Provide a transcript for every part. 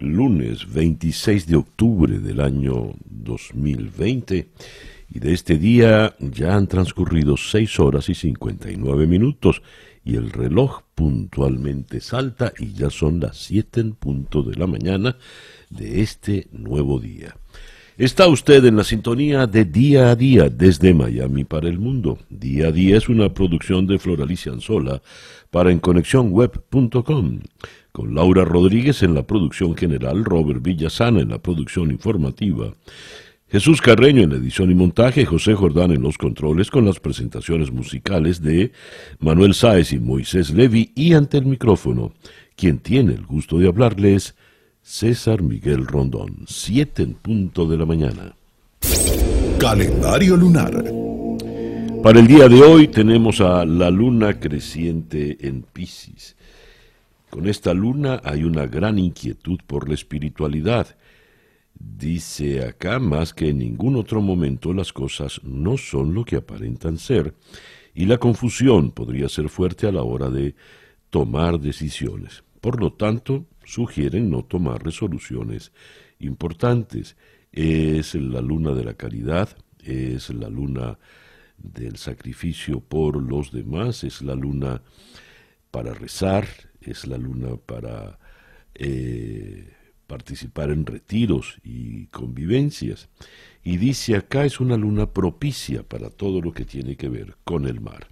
lunes 26 de octubre del año 2020 y de este día ya han transcurrido 6 horas y 59 minutos y el reloj puntualmente salta y ya son las 7 en punto de la mañana de este nuevo día. Está usted en la sintonía de Día a Día desde Miami para el mundo. Día a Día es una producción de Floralicia Anzola para enconexionweb.com, con Laura Rodríguez en la producción general, Robert Villasana en la producción informativa. Jesús Carreño en edición y montaje, José Jordán en los controles con las presentaciones musicales de Manuel Sáez y Moisés Levi y ante el micrófono, quien tiene el gusto de hablarles, César Miguel Rondón, 7 en punto de la mañana. Calendario lunar. Para el día de hoy tenemos a la luna creciente en Pisces. Con esta luna hay una gran inquietud por la espiritualidad Dice acá, más que en ningún otro momento las cosas no son lo que aparentan ser, y la confusión podría ser fuerte a la hora de tomar decisiones. Por lo tanto, sugieren no tomar resoluciones importantes. Es la luna de la caridad, es la luna del sacrificio por los demás, es la luna para rezar, es la luna para eh, participar en retiros y convivencias. Y dice acá es una luna propicia para todo lo que tiene que ver con el mar.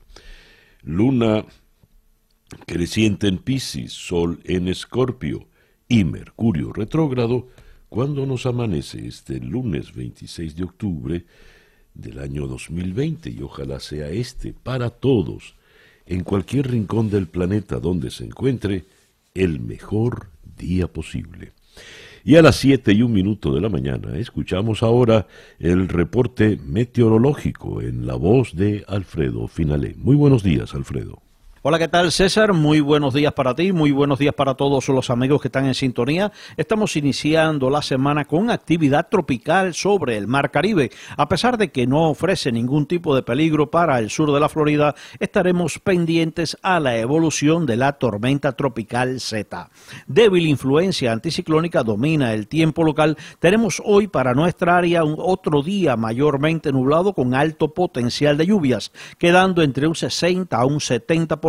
Luna creciente en Piscis, Sol en Escorpio y Mercurio retrógrado cuando nos amanece este lunes 26 de octubre del año 2020 y ojalá sea este para todos, en cualquier rincón del planeta donde se encuentre, el mejor día posible. Y a las siete y un minuto de la mañana escuchamos ahora el reporte meteorológico en la voz de Alfredo Finalé. Muy buenos días, Alfredo. Hola, ¿qué tal César? Muy buenos días para ti, muy buenos días para todos los amigos que están en sintonía. Estamos iniciando la semana con actividad tropical sobre el Mar Caribe. A pesar de que no ofrece ningún tipo de peligro para el sur de la Florida, estaremos pendientes a la evolución de la tormenta tropical Z. Débil influencia anticiclónica domina el tiempo local. Tenemos hoy para nuestra área un otro día mayormente nublado con alto potencial de lluvias, quedando entre un 60 a un 70%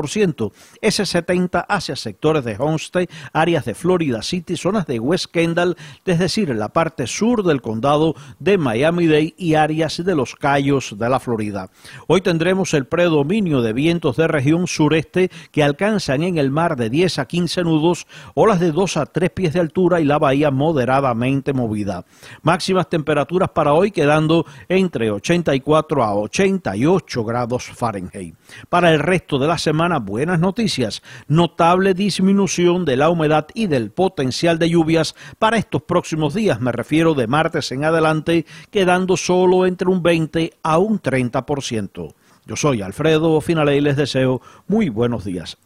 ese 70 hacia sectores de Homestead, áreas de Florida City, zonas de West Kendall, es decir, la parte sur del condado de Miami-Dade y áreas de los Cayos de la Florida. Hoy tendremos el predominio de vientos de región sureste que alcanzan en el mar de 10 a 15 nudos, olas de 2 a 3 pies de altura y la bahía moderadamente movida. Máximas temperaturas para hoy quedando entre 84 a 88 grados Fahrenheit. Para el resto de la semana buenas noticias. Notable disminución de la humedad y del potencial de lluvias para estos próximos días. Me refiero de martes en adelante, quedando solo entre un 20 a un 30%. Yo soy Alfredo Finale y les deseo muy buenos días.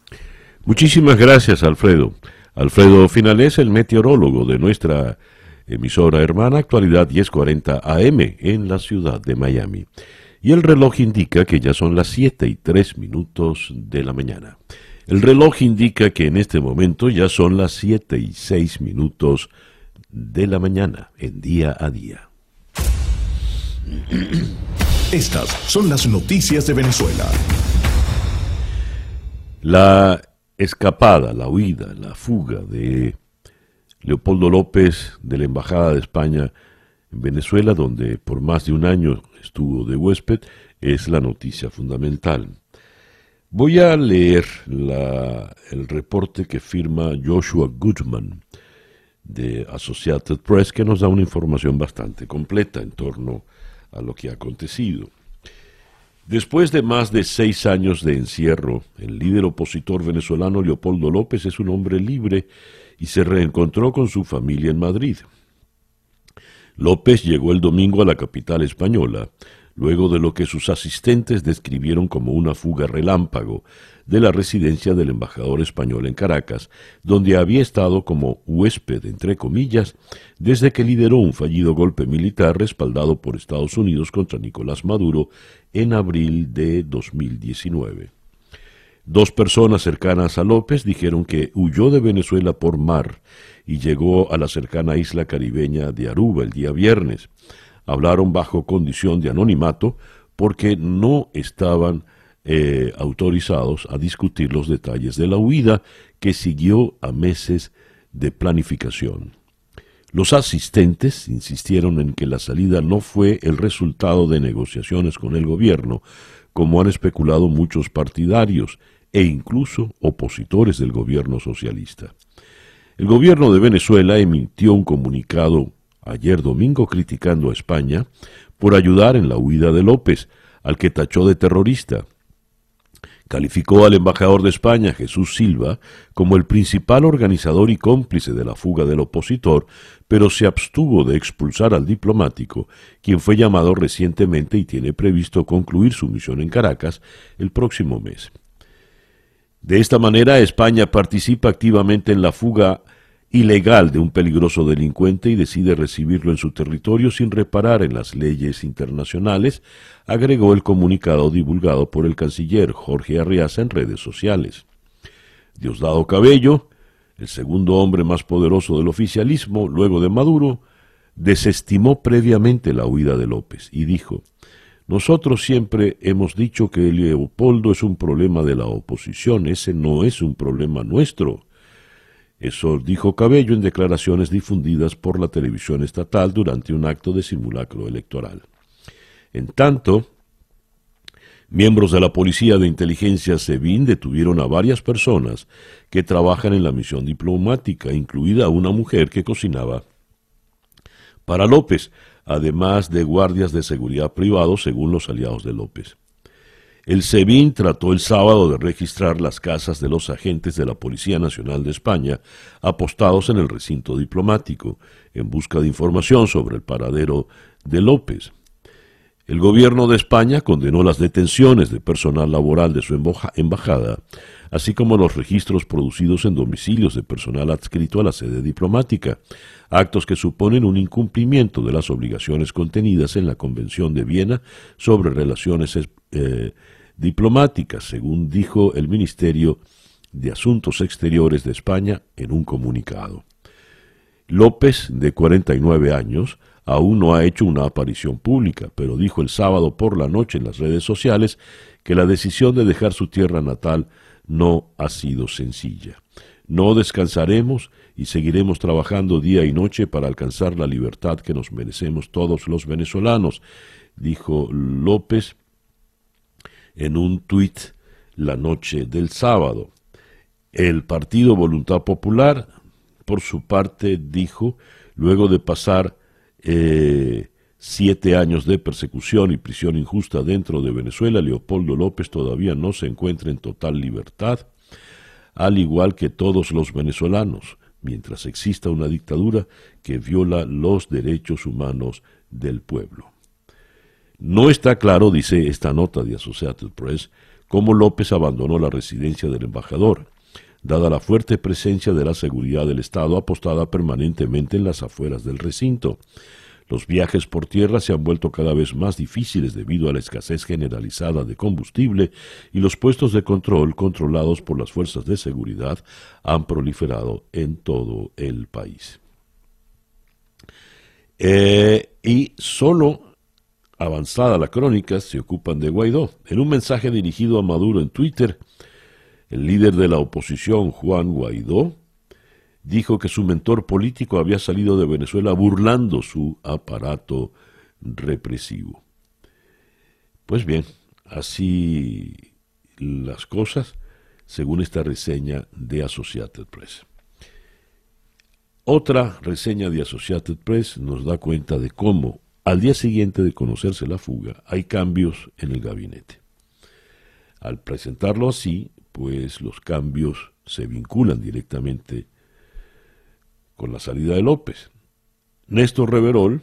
Muchísimas gracias, Alfredo. Alfredo Finale es el meteorólogo de nuestra emisora hermana Actualidad 1040 AM en la ciudad de Miami y el reloj indica que ya son las 7 y 3 minutos de la mañana. El reloj indica que en este momento ya son las 7 y 6 minutos de la mañana, en día a día. Estas son las noticias de Venezuela. La escapada, la huida, la fuga de Leopoldo López de la Embajada de España en Venezuela, donde por más de un año estuvo de huésped, es la noticia fundamental. Voy a leer el reporte que firma Joshua Goodman de Associated Press, que nos da una información bastante completa en torno a lo que ha acontecido. Después de más de seis años de encierro, el líder opositor venezolano Leopoldo López es un hombre libre y se reencontró con su familia en Madrid. López llegó el domingo a la capital española, luego de lo que sus asistentes describieron como una fuga relámpago de la residencia del embajador español en Caracas, donde había estado como huésped, entre comillas, desde que lideró un fallido golpe militar respaldado por Estados Unidos contra Nicolás Maduro en abril de 2019. Dos personas cercanas a López dijeron que huyó de Venezuela por mar y llegó a la cercana isla caribeña de Aruba el día viernes. Hablaron bajo condición de anonimato porque no estaban eh, autorizados a discutir los detalles de la huida que siguió a meses de planificación. Los asistentes insistieron en que la salida no fue el resultado de negociaciones con el gobierno, como han especulado muchos partidarios e incluso opositores del gobierno socialista. El gobierno de Venezuela emitió un comunicado ayer domingo criticando a España por ayudar en la huida de López, al que tachó de terrorista, calificó al embajador de España, Jesús Silva, como el principal organizador y cómplice de la fuga del opositor, pero se abstuvo de expulsar al diplomático, quien fue llamado recientemente y tiene previsto concluir su misión en Caracas el próximo mes. De esta manera, España participa activamente en la fuga ilegal de un peligroso delincuente y decide recibirlo en su territorio sin reparar en las leyes internacionales, agregó el comunicado divulgado por el canciller Jorge Arriaza en redes sociales. Diosdado Cabello, el segundo hombre más poderoso del oficialismo, luego de Maduro, desestimó previamente la huida de López y dijo, nosotros siempre hemos dicho que Leopoldo es un problema de la oposición, ese no es un problema nuestro. Eso dijo Cabello en declaraciones difundidas por la televisión estatal durante un acto de simulacro electoral. En tanto, miembros de la Policía de Inteligencia SEBIN detuvieron a varias personas que trabajan en la misión diplomática, incluida una mujer que cocinaba para López, además de guardias de seguridad privados, según los aliados de López. El SEBIN trató el sábado de registrar las casas de los agentes de la Policía Nacional de España apostados en el recinto diplomático, en busca de información sobre el paradero de López. El gobierno de España condenó las detenciones de personal laboral de su embajada, así como los registros producidos en domicilios de personal adscrito a la sede diplomática, actos que suponen un incumplimiento de las obligaciones contenidas en la Convención de Viena sobre Relaciones eh, diplomáticas, según dijo el Ministerio de Asuntos Exteriores de España en un comunicado. López, de 49 años, aún no ha hecho una aparición pública, pero dijo el sábado por la noche en las redes sociales que la decisión de dejar su tierra natal no ha sido sencilla. No descansaremos y seguiremos trabajando día y noche para alcanzar la libertad que nos merecemos todos los venezolanos, dijo López en un tuit la noche del sábado. El Partido Voluntad Popular, por su parte, dijo, luego de pasar eh, siete años de persecución y prisión injusta dentro de Venezuela, Leopoldo López todavía no se encuentra en total libertad, al igual que todos los venezolanos, mientras exista una dictadura que viola los derechos humanos del pueblo. No está claro, dice esta nota de Associated Press, cómo López abandonó la residencia del embajador, dada la fuerte presencia de la seguridad del Estado apostada permanentemente en las afueras del recinto. Los viajes por tierra se han vuelto cada vez más difíciles debido a la escasez generalizada de combustible y los puestos de control controlados por las fuerzas de seguridad han proliferado en todo el país. Eh, y solo avanzada la crónica, se ocupan de Guaidó. En un mensaje dirigido a Maduro en Twitter, el líder de la oposición, Juan Guaidó, dijo que su mentor político había salido de Venezuela burlando su aparato represivo. Pues bien, así las cosas, según esta reseña de Associated Press. Otra reseña de Associated Press nos da cuenta de cómo al día siguiente de conocerse la fuga, hay cambios en el gabinete. Al presentarlo así, pues los cambios se vinculan directamente con la salida de López. Néstor Reverol,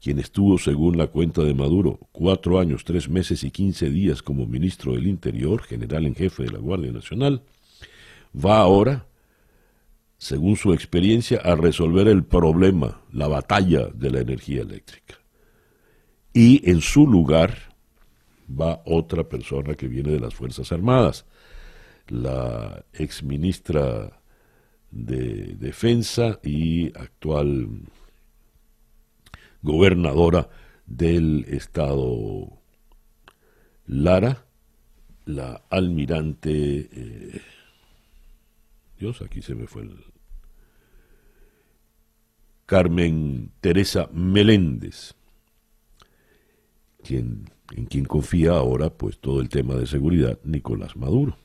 quien estuvo, según la cuenta de Maduro, cuatro años, tres meses y quince días como ministro del Interior, general en jefe de la Guardia Nacional, va ahora, según su experiencia, a resolver el problema, la batalla de la energía eléctrica. Y en su lugar va otra persona que viene de las Fuerzas Armadas, la exministra de Defensa y actual gobernadora del estado Lara, la almirante... Eh, Dios, aquí se me fue el... Carmen Teresa Meléndez, quien, en quien confía ahora pues todo el tema de seguridad Nicolás Maduro.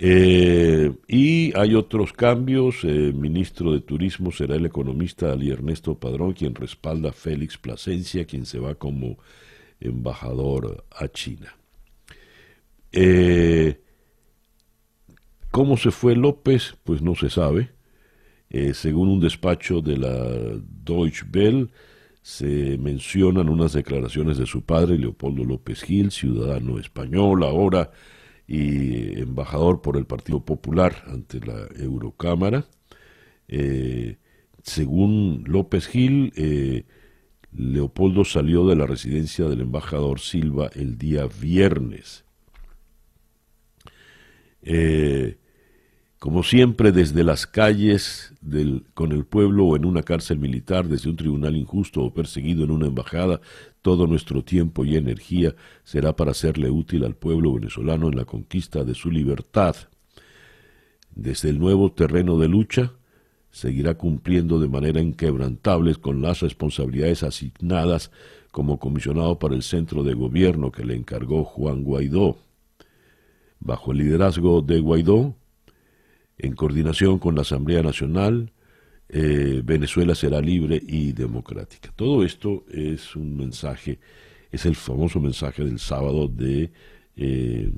Eh, y hay otros cambios. El ministro de Turismo será el economista Ali Ernesto Padrón, quien respalda a Félix Plasencia, quien se va como embajador a China. Eh, ¿Cómo se fue López? Pues no se sabe. Eh, según un despacho de la Deutsche Welle, se mencionan unas declaraciones de su padre, Leopoldo López Gil, ciudadano español, ahora y embajador por el Partido Popular ante la Eurocámara. Eh, según López Gil, eh, Leopoldo salió de la residencia del embajador Silva el día viernes. Eh, como siempre, desde las calles con el pueblo o en una cárcel militar, desde un tribunal injusto o perseguido en una embajada, todo nuestro tiempo y energía será para serle útil al pueblo venezolano en la conquista de su libertad. Desde el nuevo terreno de lucha, seguirá cumpliendo de manera inquebrantable con las responsabilidades asignadas como comisionado para el centro de gobierno que le encargó Juan Guaidó. Bajo el liderazgo de Guaidó, en coordinación con la Asamblea Nacional, eh, Venezuela será libre y democrática. Todo esto es un mensaje, es el famoso mensaje del sábado de eh,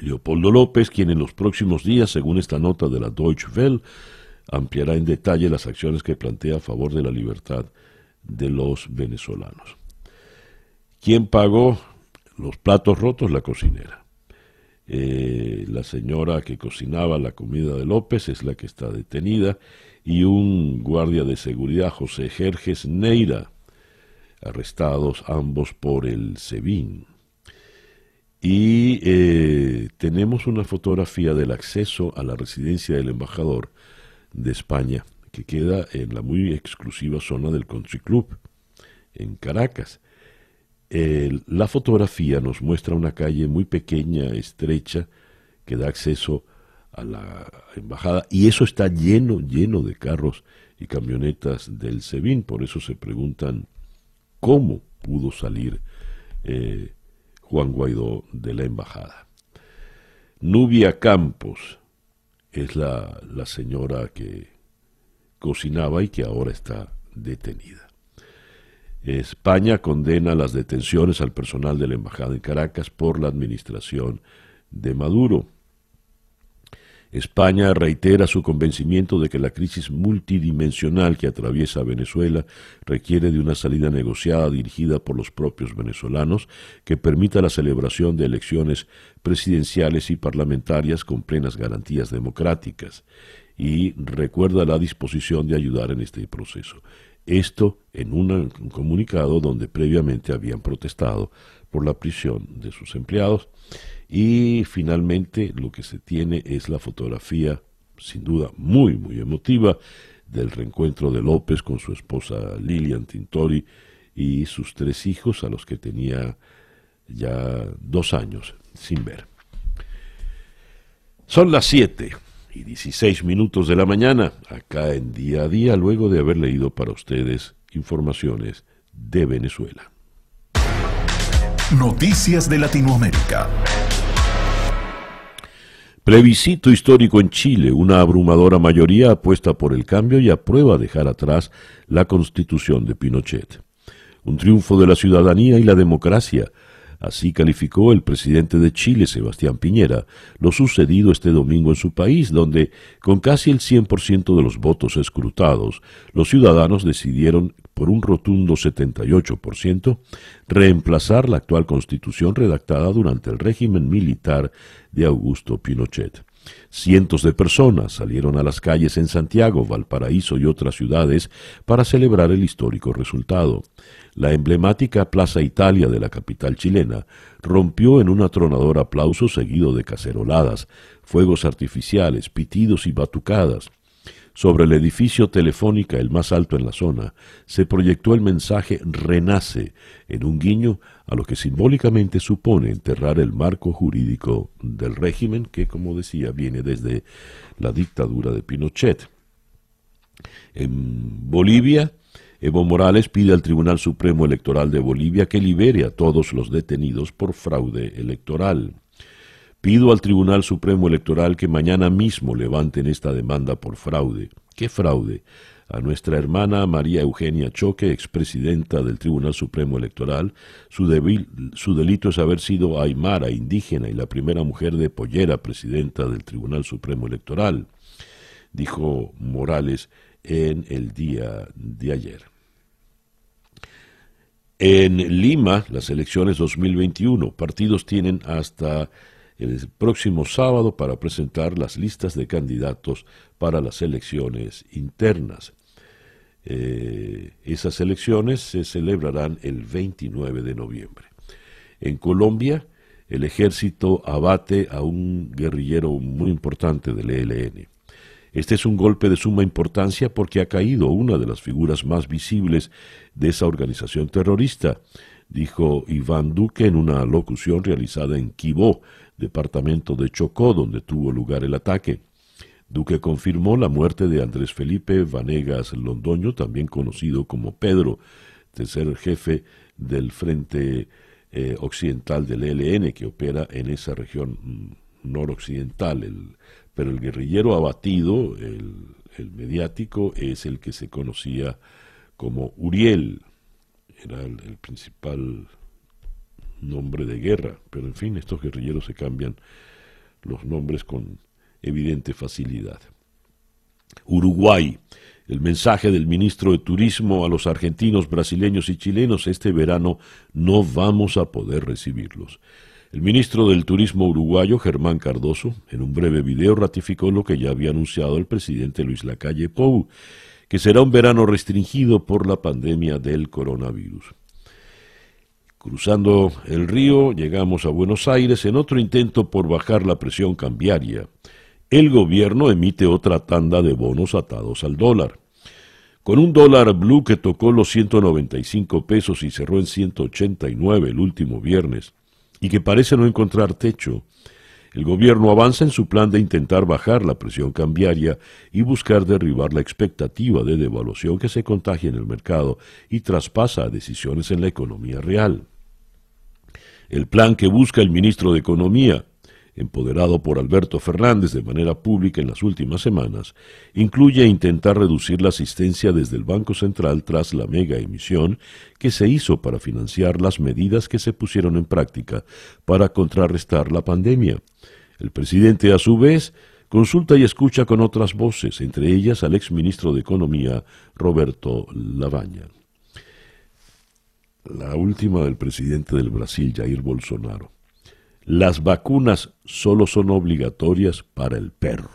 Leopoldo López, quien en los próximos días, según esta nota de la Deutsche Welle, ampliará en detalle las acciones que plantea a favor de la libertad de los venezolanos. ¿Quién pagó los platos rotos? La cocinera. Eh, la señora que cocinaba la comida de López es la que está detenida y un guardia de seguridad, José Jerjes Neira, arrestados ambos por el SEBIN. Y eh, tenemos una fotografía del acceso a la residencia del embajador de España, que queda en la muy exclusiva zona del Country Club, en Caracas la fotografía nos muestra una calle muy pequeña, estrecha, que da acceso a la embajada y eso está lleno, lleno de carros y camionetas del SEBIN. Por eso se preguntan cómo pudo salir eh, Juan Guaidó de la embajada. Nubia Campos es la, la señora que cocinaba y que ahora está detenida. España condena las detenciones al personal de la Embajada en Caracas por la administración de Maduro. España reitera su convencimiento de que la crisis multidimensional que atraviesa Venezuela requiere de una salida negociada dirigida por los propios venezolanos que permita la celebración de elecciones presidenciales y parlamentarias con plenas garantías democráticas y recuerda la disposición de ayudar en este proceso. Esto en un comunicado donde previamente habían protestado por la prisión de sus empleados. Y finalmente lo que se tiene es la fotografía, sin duda muy, muy emotiva, del reencuentro de López con su esposa Lilian Tintori y sus tres hijos, a los que tenía ya dos años sin ver. Son las siete y 16 minutos de la mañana, acá en día a día, luego de haber leído para ustedes informaciones de Venezuela. Noticias de Latinoamérica. Plebiscito histórico en Chile. Una abrumadora mayoría apuesta por el cambio y aprueba dejar atrás la constitución de Pinochet. Un triunfo de la ciudadanía y la democracia Así calificó el presidente de Chile, Sebastián Piñera, lo sucedido este domingo en su país, donde, con casi el 100% de los votos escrutados, los ciudadanos decidieron, por un rotundo 78%, reemplazar la actual constitución redactada durante el régimen militar de Augusto Pinochet. Cientos de personas salieron a las calles en Santiago, Valparaíso y otras ciudades para celebrar el histórico resultado. La emblemática Plaza Italia de la capital chilena rompió en un atronador aplauso seguido de caceroladas, fuegos artificiales, pitidos y batucadas. Sobre el edificio Telefónica, el más alto en la zona, se proyectó el mensaje Renace, en un guiño a lo que simbólicamente supone enterrar el marco jurídico del régimen que, como decía, viene desde la dictadura de Pinochet. En Bolivia, Evo Morales pide al Tribunal Supremo Electoral de Bolivia que libere a todos los detenidos por fraude electoral. Pido al Tribunal Supremo Electoral que mañana mismo levanten esta demanda por fraude. ¿Qué fraude? A nuestra hermana María Eugenia Choque, expresidenta del Tribunal Supremo Electoral, su, su delito es haber sido aymara, indígena y la primera mujer de Pollera, presidenta del Tribunal Supremo Electoral, dijo Morales en el día de ayer. En Lima, las elecciones 2021, partidos tienen hasta el próximo sábado para presentar las listas de candidatos para las elecciones internas. Eh, esas elecciones se celebrarán el 29 de noviembre. En Colombia, el ejército abate a un guerrillero muy importante del ELN. Este es un golpe de suma importancia porque ha caído una de las figuras más visibles de esa organización terrorista, dijo Iván Duque en una locución realizada en Quibó, departamento de Chocó, donde tuvo lugar el ataque. Duque confirmó la muerte de Andrés Felipe Vanegas Londoño, también conocido como Pedro, tercer jefe del Frente eh, Occidental del ELN, que opera en esa región mm, noroccidental. El, pero el guerrillero abatido, el, mediático, es el que se conocía como Uriel, era el, principal nombre de guerra, pero en fin, estos guerrilleros se cambian los nombres con evidente facilidad. Uruguay. El mensaje del ministro de Turismo a los argentinos, brasileños y chilenos este verano no vamos a poder recibirlos. El ministro del Turismo uruguayo, Germán Cardoso, en un breve video ratificó lo que ya había anunciado el presidente Luis Lacalle Pou, que será un verano restringido por la pandemia del coronavirus. Cruzando el río, llegamos a Buenos Aires en otro intento por bajar la presión cambiaria. El gobierno emite otra tanda de bonos atados al dólar. Con un dólar blue que tocó los 195 pesos y cerró en 189 el último viernes, y que parece no encontrar techo, el gobierno avanza en su plan de intentar bajar la presión cambiaria y buscar derribar la expectativa de devaluación que se contagia en el mercado y traspasa a decisiones en la economía real. El plan que busca el ministro de Economía, empoderado por Alberto Fernández de manera pública en las últimas semanas, incluye intentar reducir la asistencia desde el Banco Central tras la mega emisión que se hizo para financiar las medidas que se pusieron en práctica para contrarrestar la pandemia. El presidente, a su vez, consulta y escucha con otras voces, entre ellas al exministro de Economía, Roberto Labaña. La última del presidente del Brasil, Jair Bolsonaro las vacunas solo son obligatorias para el perro.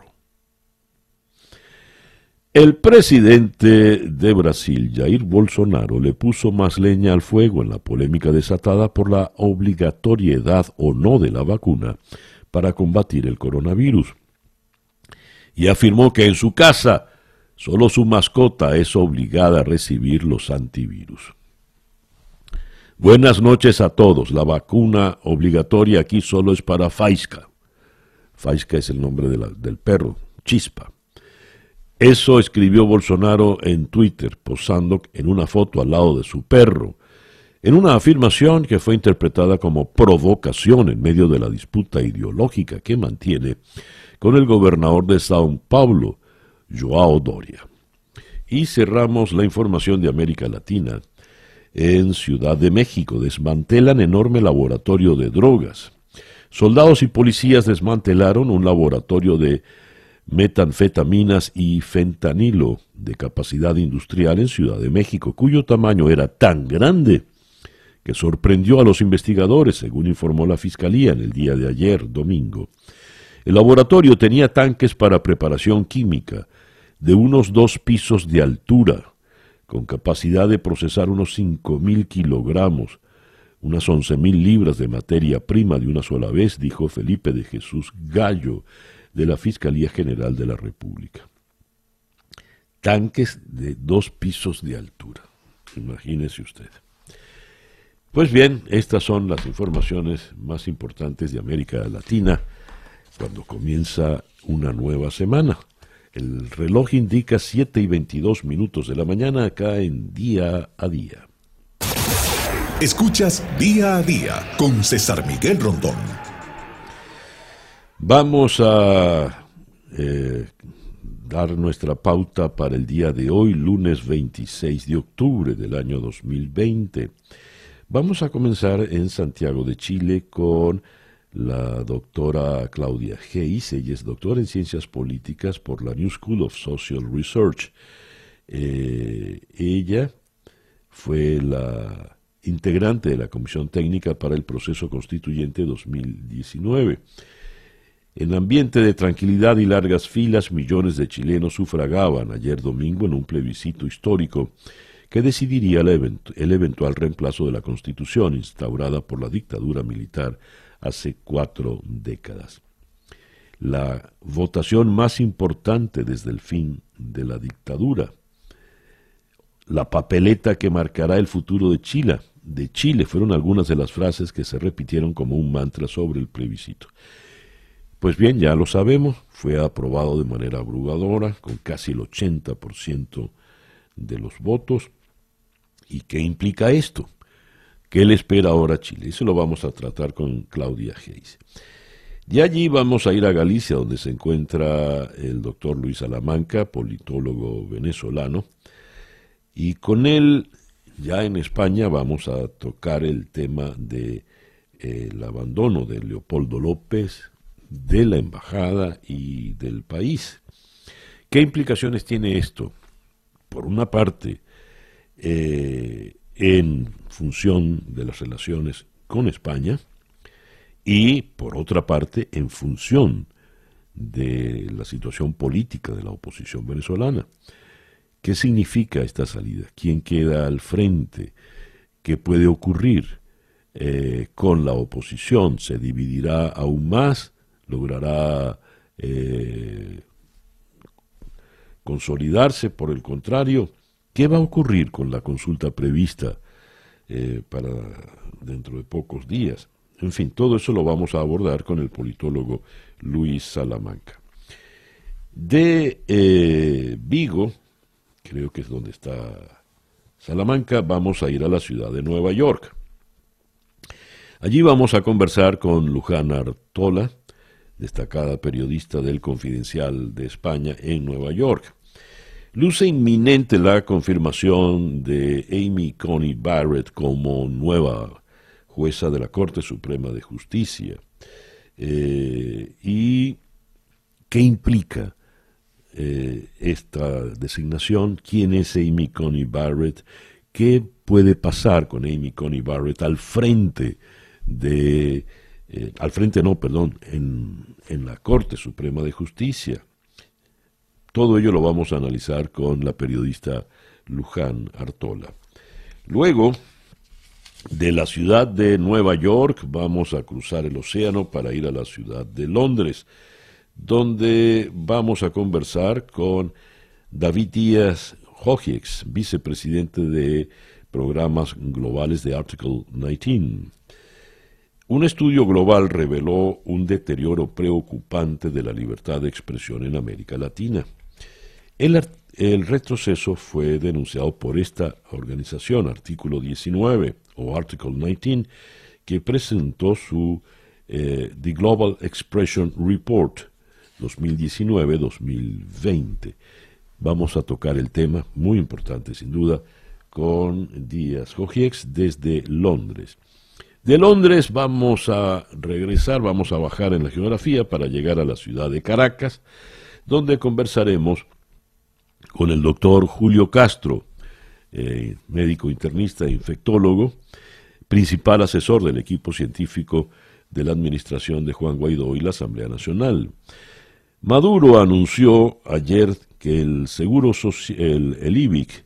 El presidente de Brasil, Jair Bolsonaro, le puso más leña al fuego en la polémica desatada por la obligatoriedad o no de la vacuna para combatir el coronavirus. Y afirmó que en su casa solo su mascota es obligada a recibir los antivirus. Buenas noches a todos. La vacuna obligatoria aquí solo es para Faisca. Faisca es el nombre del perro, chispa. Eso escribió Bolsonaro en Twitter, posando en una foto al lado de su perro, en una afirmación que fue interpretada como provocación en medio de la disputa ideológica que mantiene con el gobernador de São Paulo, Joao Doria. Y cerramos la información de América Latina en Ciudad de México. Desmantelan enorme laboratorio de drogas. Soldados y policías desmantelaron un laboratorio de metanfetaminas y fentanilo de capacidad industrial en Ciudad de México, cuyo tamaño era tan grande que sorprendió a los investigadores, según informó la Fiscalía en el día de ayer, domingo. El laboratorio tenía tanques para preparación química de unos dos pisos de altura, con capacidad de procesar unos 5.000 kilogramos, unas 11.000 libras de materia prima de una sola vez, dijo Felipe de Jesús Gallo, de la Fiscalía General de la República. Tanques de dos pisos de altura. Imagínese usted. Pues bien, estas son las informaciones más importantes de América Latina cuando comienza una nueva semana. El reloj indica 7 y 22 minutos de la mañana acá en Día a Día. Escuchas Día a Día con César Miguel Rondón. Vamos a eh, dar nuestra pauta para el día de hoy, lunes 26 de octubre del año 2020. Vamos a comenzar en Santiago de Chile con la doctora Claudia Hayes. Ella es doctora en ciencias políticas por la New School of Social Research. Eh, ella fue la integrante de la Comisión Técnica para el Proceso Constituyente 2019. En ambiente de tranquilidad y largas filas, millones de chilenos sufragaban ayer domingo en un plebiscito histórico que decidiría el eventual reemplazo de la Constitución instaurada por la dictadura militar hace cuatro décadas. La votación más importante desde el fin de la dictadura. La papeleta que marcará el futuro de Chile, de Chile fueron algunas de las frases que se repitieron como un mantra sobre el plebiscito. Pues bien, ya lo sabemos, fue aprobado de manera abrugadora, con casi el 80% de los votos. ¿Y qué implica esto? ¿Qué le espera ahora a Chile? Eso lo vamos a tratar con Claudia Hayes. De allí vamos a ir a Galicia, donde se encuentra el doctor Luis Salamanca, politólogo venezolano, y con él, ya en España, vamos a tocar el tema del de, abandono de Leopoldo López, de la embajada y del país. ¿Qué implicaciones tiene esto? Por una parte, eh, en función de las relaciones con España y, por otra parte, en función de la situación política de la oposición venezolana. ¿Qué significa esta salida? ¿Quién queda al frente? ¿Qué puede ocurrir eh, con la oposición? ¿Se dividirá aún más? ¿Logrará eh, consolidarse? Por el contrario, ¿Qué va a ocurrir con la consulta prevista eh, para dentro de pocos días? En fin, todo eso lo vamos a abordar con el politólogo Luis Salamanca. De eh, Vigo, creo que es donde está Salamanca, vamos a ir a la ciudad de Nueva York. Allí vamos a conversar con Luján Artola, destacada periodista del Confidencial de España en Nueva York. Luce inminente la confirmación de Amy Coney Barrett como nueva jueza de la Corte Suprema de Justicia. Eh, ¿Y qué implica eh, esta designación? ¿Quién es Amy Coney Barrett? ¿Qué puede pasar con Amy Coney Barrett al frente de, eh, al frente no, perdón, en, en la Corte Suprema de Justicia? Todo ello lo vamos a analizar con la periodista Luján Artola. Luego, de la ciudad de Nueva York vamos a cruzar el océano para ir a la ciudad de Londres, donde vamos a conversar con David Díaz Hogiex, vicepresidente de programas globales de Article 19. Un estudio global reveló un deterioro preocupante de la libertad de expresión en América Latina. El, retroceso fue denunciado por esta organización, artículo 19 o Article 19, que presentó su eh, The Global Expression Report 2019-2020. Vamos a tocar el tema, muy importante sin duda, con Díaz Jojiex desde Londres. De Londres vamos a regresar, vamos a bajar en la geografía para llegar a la ciudad de Caracas, donde conversaremos con el doctor Julio Castro, eh, médico internista e infectólogo, principal asesor del equipo científico de la administración de Juan Guaidó y la Asamblea Nacional. Maduro anunció ayer que el seguro social, el IBIC,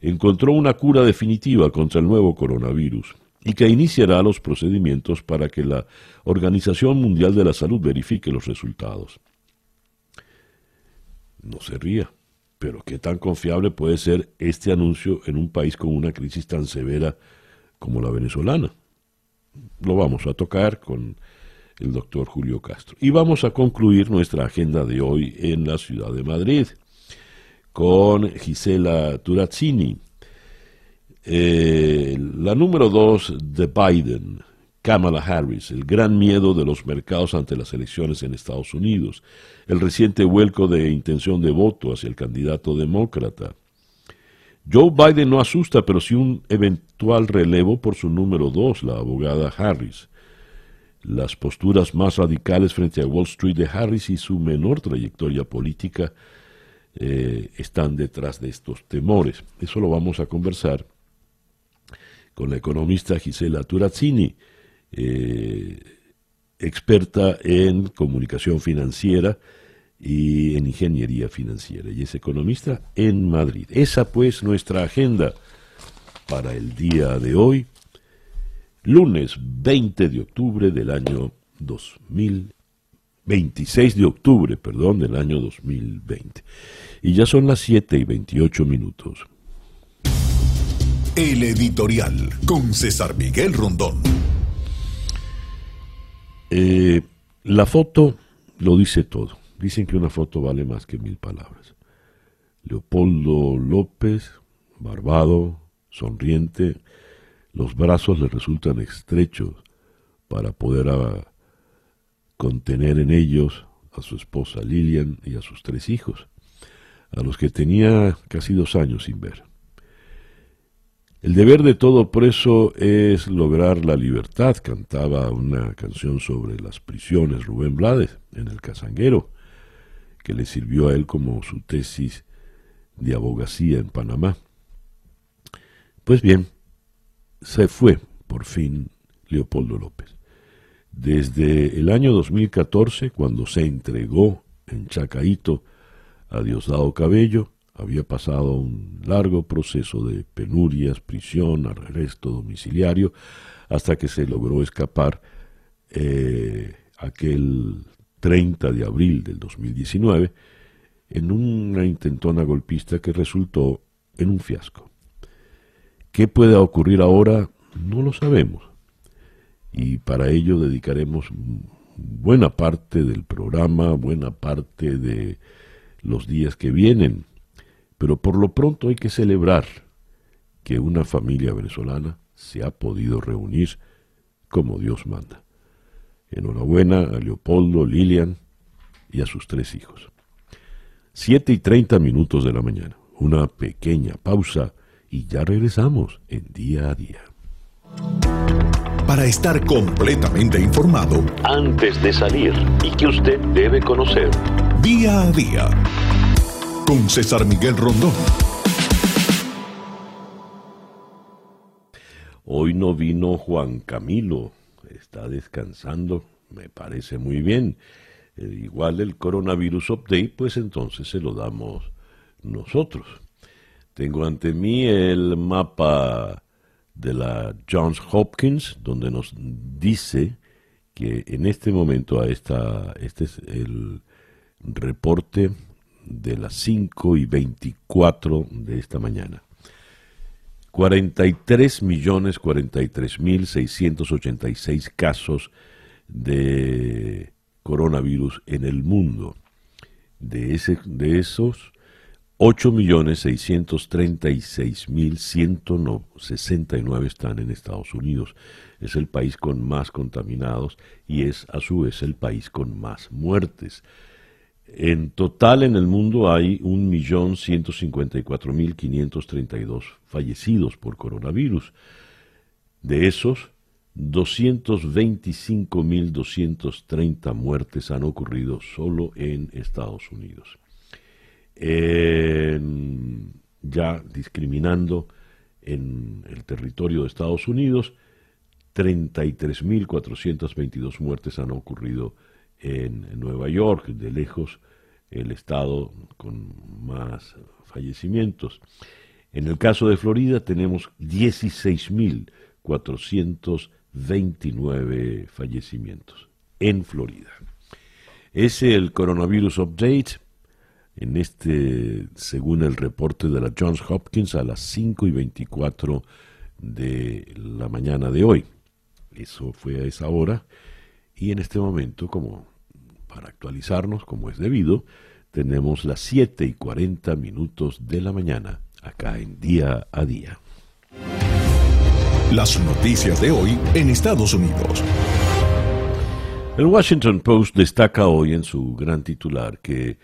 encontró una cura definitiva contra el nuevo coronavirus y que iniciará los procedimientos para que la Organización Mundial de la Salud verifique los resultados. No se ría, pero ¿qué tan confiable puede ser este anuncio en un país con una crisis tan severa como la venezolana? Lo vamos a tocar con el doctor Julio Castro. Y vamos a concluir nuestra agenda de hoy en la ciudad de Madrid con Gisela Turazzini eh, la número dos de Biden, Kamala Harris, el gran miedo de los mercados ante las elecciones en Estados Unidos, el reciente vuelco de intención de voto hacia el candidato demócrata. Joe Biden no asusta, pero sí un eventual relevo por su número dos, la abogada Harris. Las posturas más radicales frente a Wall Street de Harris y su menor trayectoria política eh, están detrás de estos temores. Eso lo vamos a conversar con la economista Gisela Turazzini, eh, experta en comunicación financiera y en ingeniería financiera, y es economista en Madrid. Esa pues nuestra agenda para el día de hoy, lunes 20 de octubre del año 2000, 26 de octubre, perdón, del año 2020. Y ya son las 7 y 28 minutos. El editorial con César Miguel Rondón. Eh, la foto lo dice todo. Dicen que una foto vale más que mil palabras. Leopoldo López, barbado, sonriente, los brazos le resultan estrechos para poder ah, contener en ellos a su esposa Lilian y a sus tres hijos, a los que tenía casi dos años sin ver. El deber de todo preso es lograr la libertad, cantaba una canción sobre las prisiones Rubén Blades en El Casanguero, que le sirvió a él como su tesis de abogacía en Panamá. Pues bien, se fue por fin Leopoldo López. Desde el año 2014, cuando se entregó en Chacaito a Diosdado Cabello, había pasado un largo proceso de penurias, prisión, arresto domiciliario, hasta que se logró escapar eh, aquel 30 de abril del 2019 en una intentona golpista que resultó en un fiasco. ¿Qué puede ocurrir ahora? No lo sabemos. Y para ello dedicaremos buena parte del programa, buena parte de los días que vienen pero por lo pronto hay que celebrar que una familia venezolana se ha podido reunir como Dios manda. Enhorabuena a Leopoldo, Lilian y a sus tres hijos. Siete y treinta minutos de la mañana. Una pequeña pausa y ya regresamos en día a día. Para estar completamente informado, antes de salir y que usted debe conocer, día a día con César Miguel Rondón. Hoy no vino Juan Camilo, está descansando, me parece muy bien. Eh, igual el coronavirus update, pues entonces se lo damos nosotros. Tengo ante mí el mapa de la Johns Hopkins, donde nos dice que en este momento a esta, este es el reporte de las 5 y 24 de esta mañana. 43 millones 43 mil 686 casos de coronavirus en el mundo. De, ese, de esos, 8 millones 636 mil 169 están en Estados Unidos. Es el país con más contaminados y es a su vez el país con más muertes. En total en el mundo hay 1.154.532 fallecidos por coronavirus. De esos, 225.230 muertes han ocurrido solo en Estados Unidos. ya discriminando en el territorio de Estados Unidos, 33.422 muertes han ocurrido en Nueva York, de lejos el estado con más fallecimientos. En el caso de Florida tenemos 16.429 fallecimientos en Florida. Es el coronavirus update en este, según el reporte de la Johns Hopkins, a las 5 y 24 de la mañana de hoy. Eso fue a esa hora. Y en este momento, como para actualizarnos, como es debido, tenemos las 7 y 40 minutos de la mañana, acá en Día a Día. Las noticias de hoy en Estados Unidos. El Washington Post destaca hoy en su gran titular que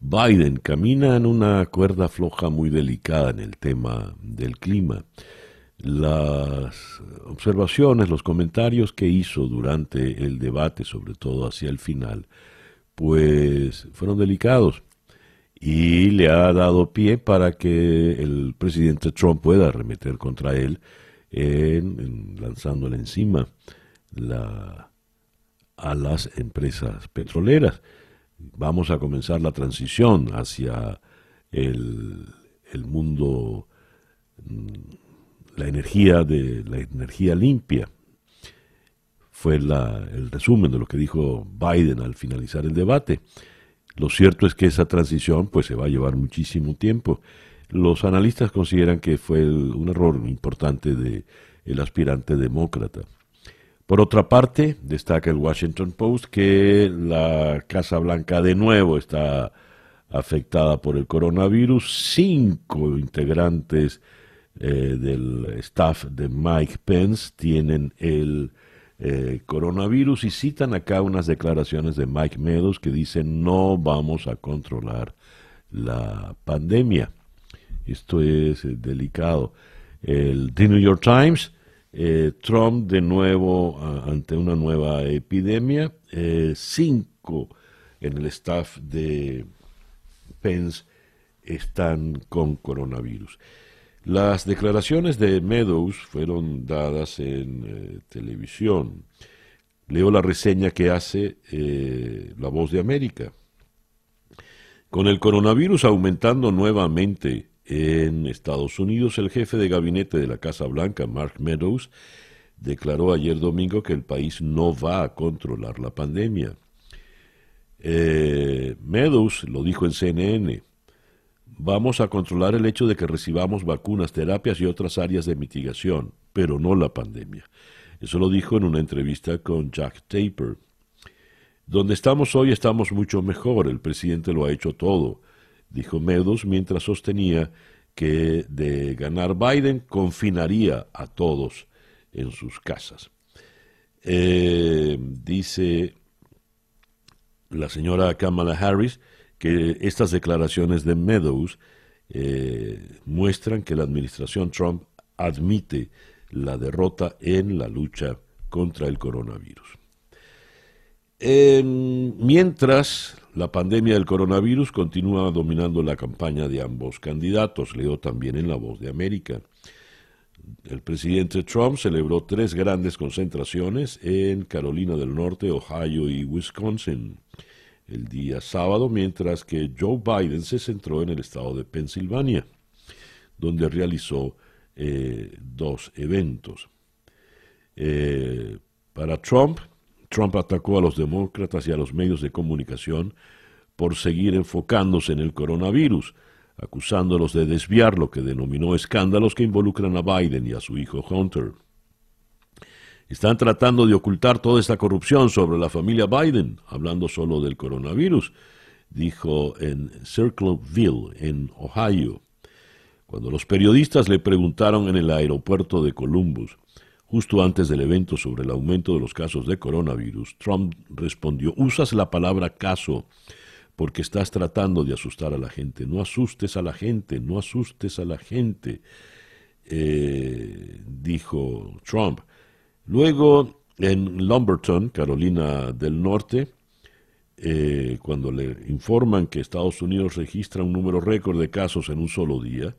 Biden camina en una cuerda floja muy delicada en el tema del clima. Las observaciones, los comentarios que hizo durante el debate, sobre todo hacia el final, pues fueron delicados y le ha dado pie para que el presidente Trump pueda arremeter contra él en, lanzándole encima la, a las empresas petroleras. Vamos a comenzar la transición hacia el, mundo, mm, la energía de la energía limpia fue el resumen de lo que dijo Biden al finalizar el debate. Lo cierto es que esa transición pues se va a llevar muchísimo tiempo. Los analistas consideran que fue un error importante de el aspirante demócrata. Por otra parte, destaca el Washington Post que la Casa Blanca de nuevo está afectada por el coronavirus. Cinco integrantes eh, del staff de Mike Pence tienen el eh, coronavirus y citan acá unas declaraciones de Mike Meadows que dicen no vamos a controlar la pandemia. Esto es eh, delicado. El The New York Times, Trump de nuevo ante una nueva epidemia, cinco en el staff de Pence están con coronavirus. Las declaraciones de Meadows fueron dadas en eh, televisión. Leo la reseña que hace eh, La Voz de América. Con el coronavirus aumentando nuevamente en Estados Unidos, el jefe de gabinete de la Casa Blanca, Mark Meadows, declaró ayer domingo que el país no va a controlar la pandemia. Eh, Meadows lo dijo en CNN Vamos a controlar el hecho de que recibamos vacunas, terapias y otras áreas de mitigación, pero no la pandemia. Eso lo dijo en una entrevista con Jack Taper. Donde estamos hoy estamos mucho mejor, el presidente lo ha hecho todo, dijo Meadows mientras sostenía que de ganar Biden confinaría a todos en sus casas. Eh, dice la señora Kamala Harris que estas declaraciones de Meadows eh, muestran que la administración Trump admite la derrota en la lucha contra el coronavirus. mientras la pandemia del coronavirus continúa dominando la campaña de ambos candidatos, leo también en La Voz de América. El presidente Trump celebró tres grandes concentraciones en Carolina del Norte, Ohio y Wisconsin el día sábado, mientras que Joe Biden se centró en el estado de Pensilvania, donde realizó eh, dos eventos. Eh, para Trump, Trump atacó a los demócratas y a los medios de comunicación por seguir enfocándose en el coronavirus, acusándolos de desviar lo que denominó escándalos que involucran a Biden y a su hijo Hunter. Están tratando de ocultar toda esta corrupción sobre la familia Biden, hablando solo del coronavirus, dijo en Circleville, en Ohio. Cuando los periodistas le preguntaron en el aeropuerto de Columbus, justo antes del evento sobre el aumento de los casos de coronavirus, Trump respondió, usas la palabra caso porque estás tratando de asustar a la gente. No asustes a la gente, no asustes a la gente, eh, dijo Trump. Luego, en Lumberton, Carolina del Norte, eh, cuando le informan que Estados Unidos registra un número récord de casos en un solo día,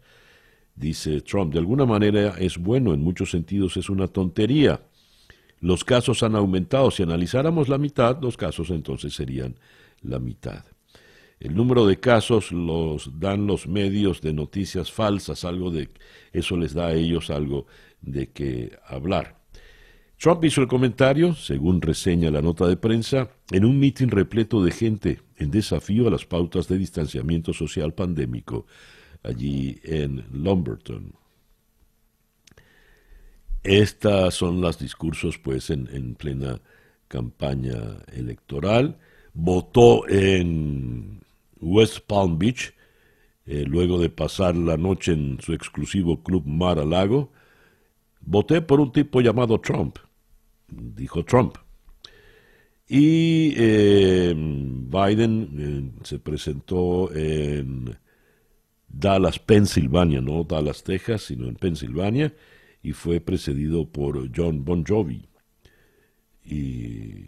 dice Trump, de alguna manera es bueno, en muchos sentidos es una tontería. Los casos han aumentado, si analizáramos la mitad, los casos entonces serían la mitad. El número de casos los dan los medios de noticias falsas, algo de eso les da a ellos algo de qué hablar. Trump hizo el comentario, según reseña la nota de prensa, en un mitin repleto de gente en desafío a las pautas de distanciamiento social pandémico allí en Lumberton. Estas son los discursos pues en, plena campaña electoral. Votó en West Palm Beach, eh, luego de pasar la noche en su exclusivo club Mar a Lago. Voté por un tipo llamado Trump dijo Trump. Y eh, Biden eh, se presentó en Dallas, Pensilvania, no Dallas, Texas, sino en Pensilvania, y fue precedido por John Bon Jovi. Y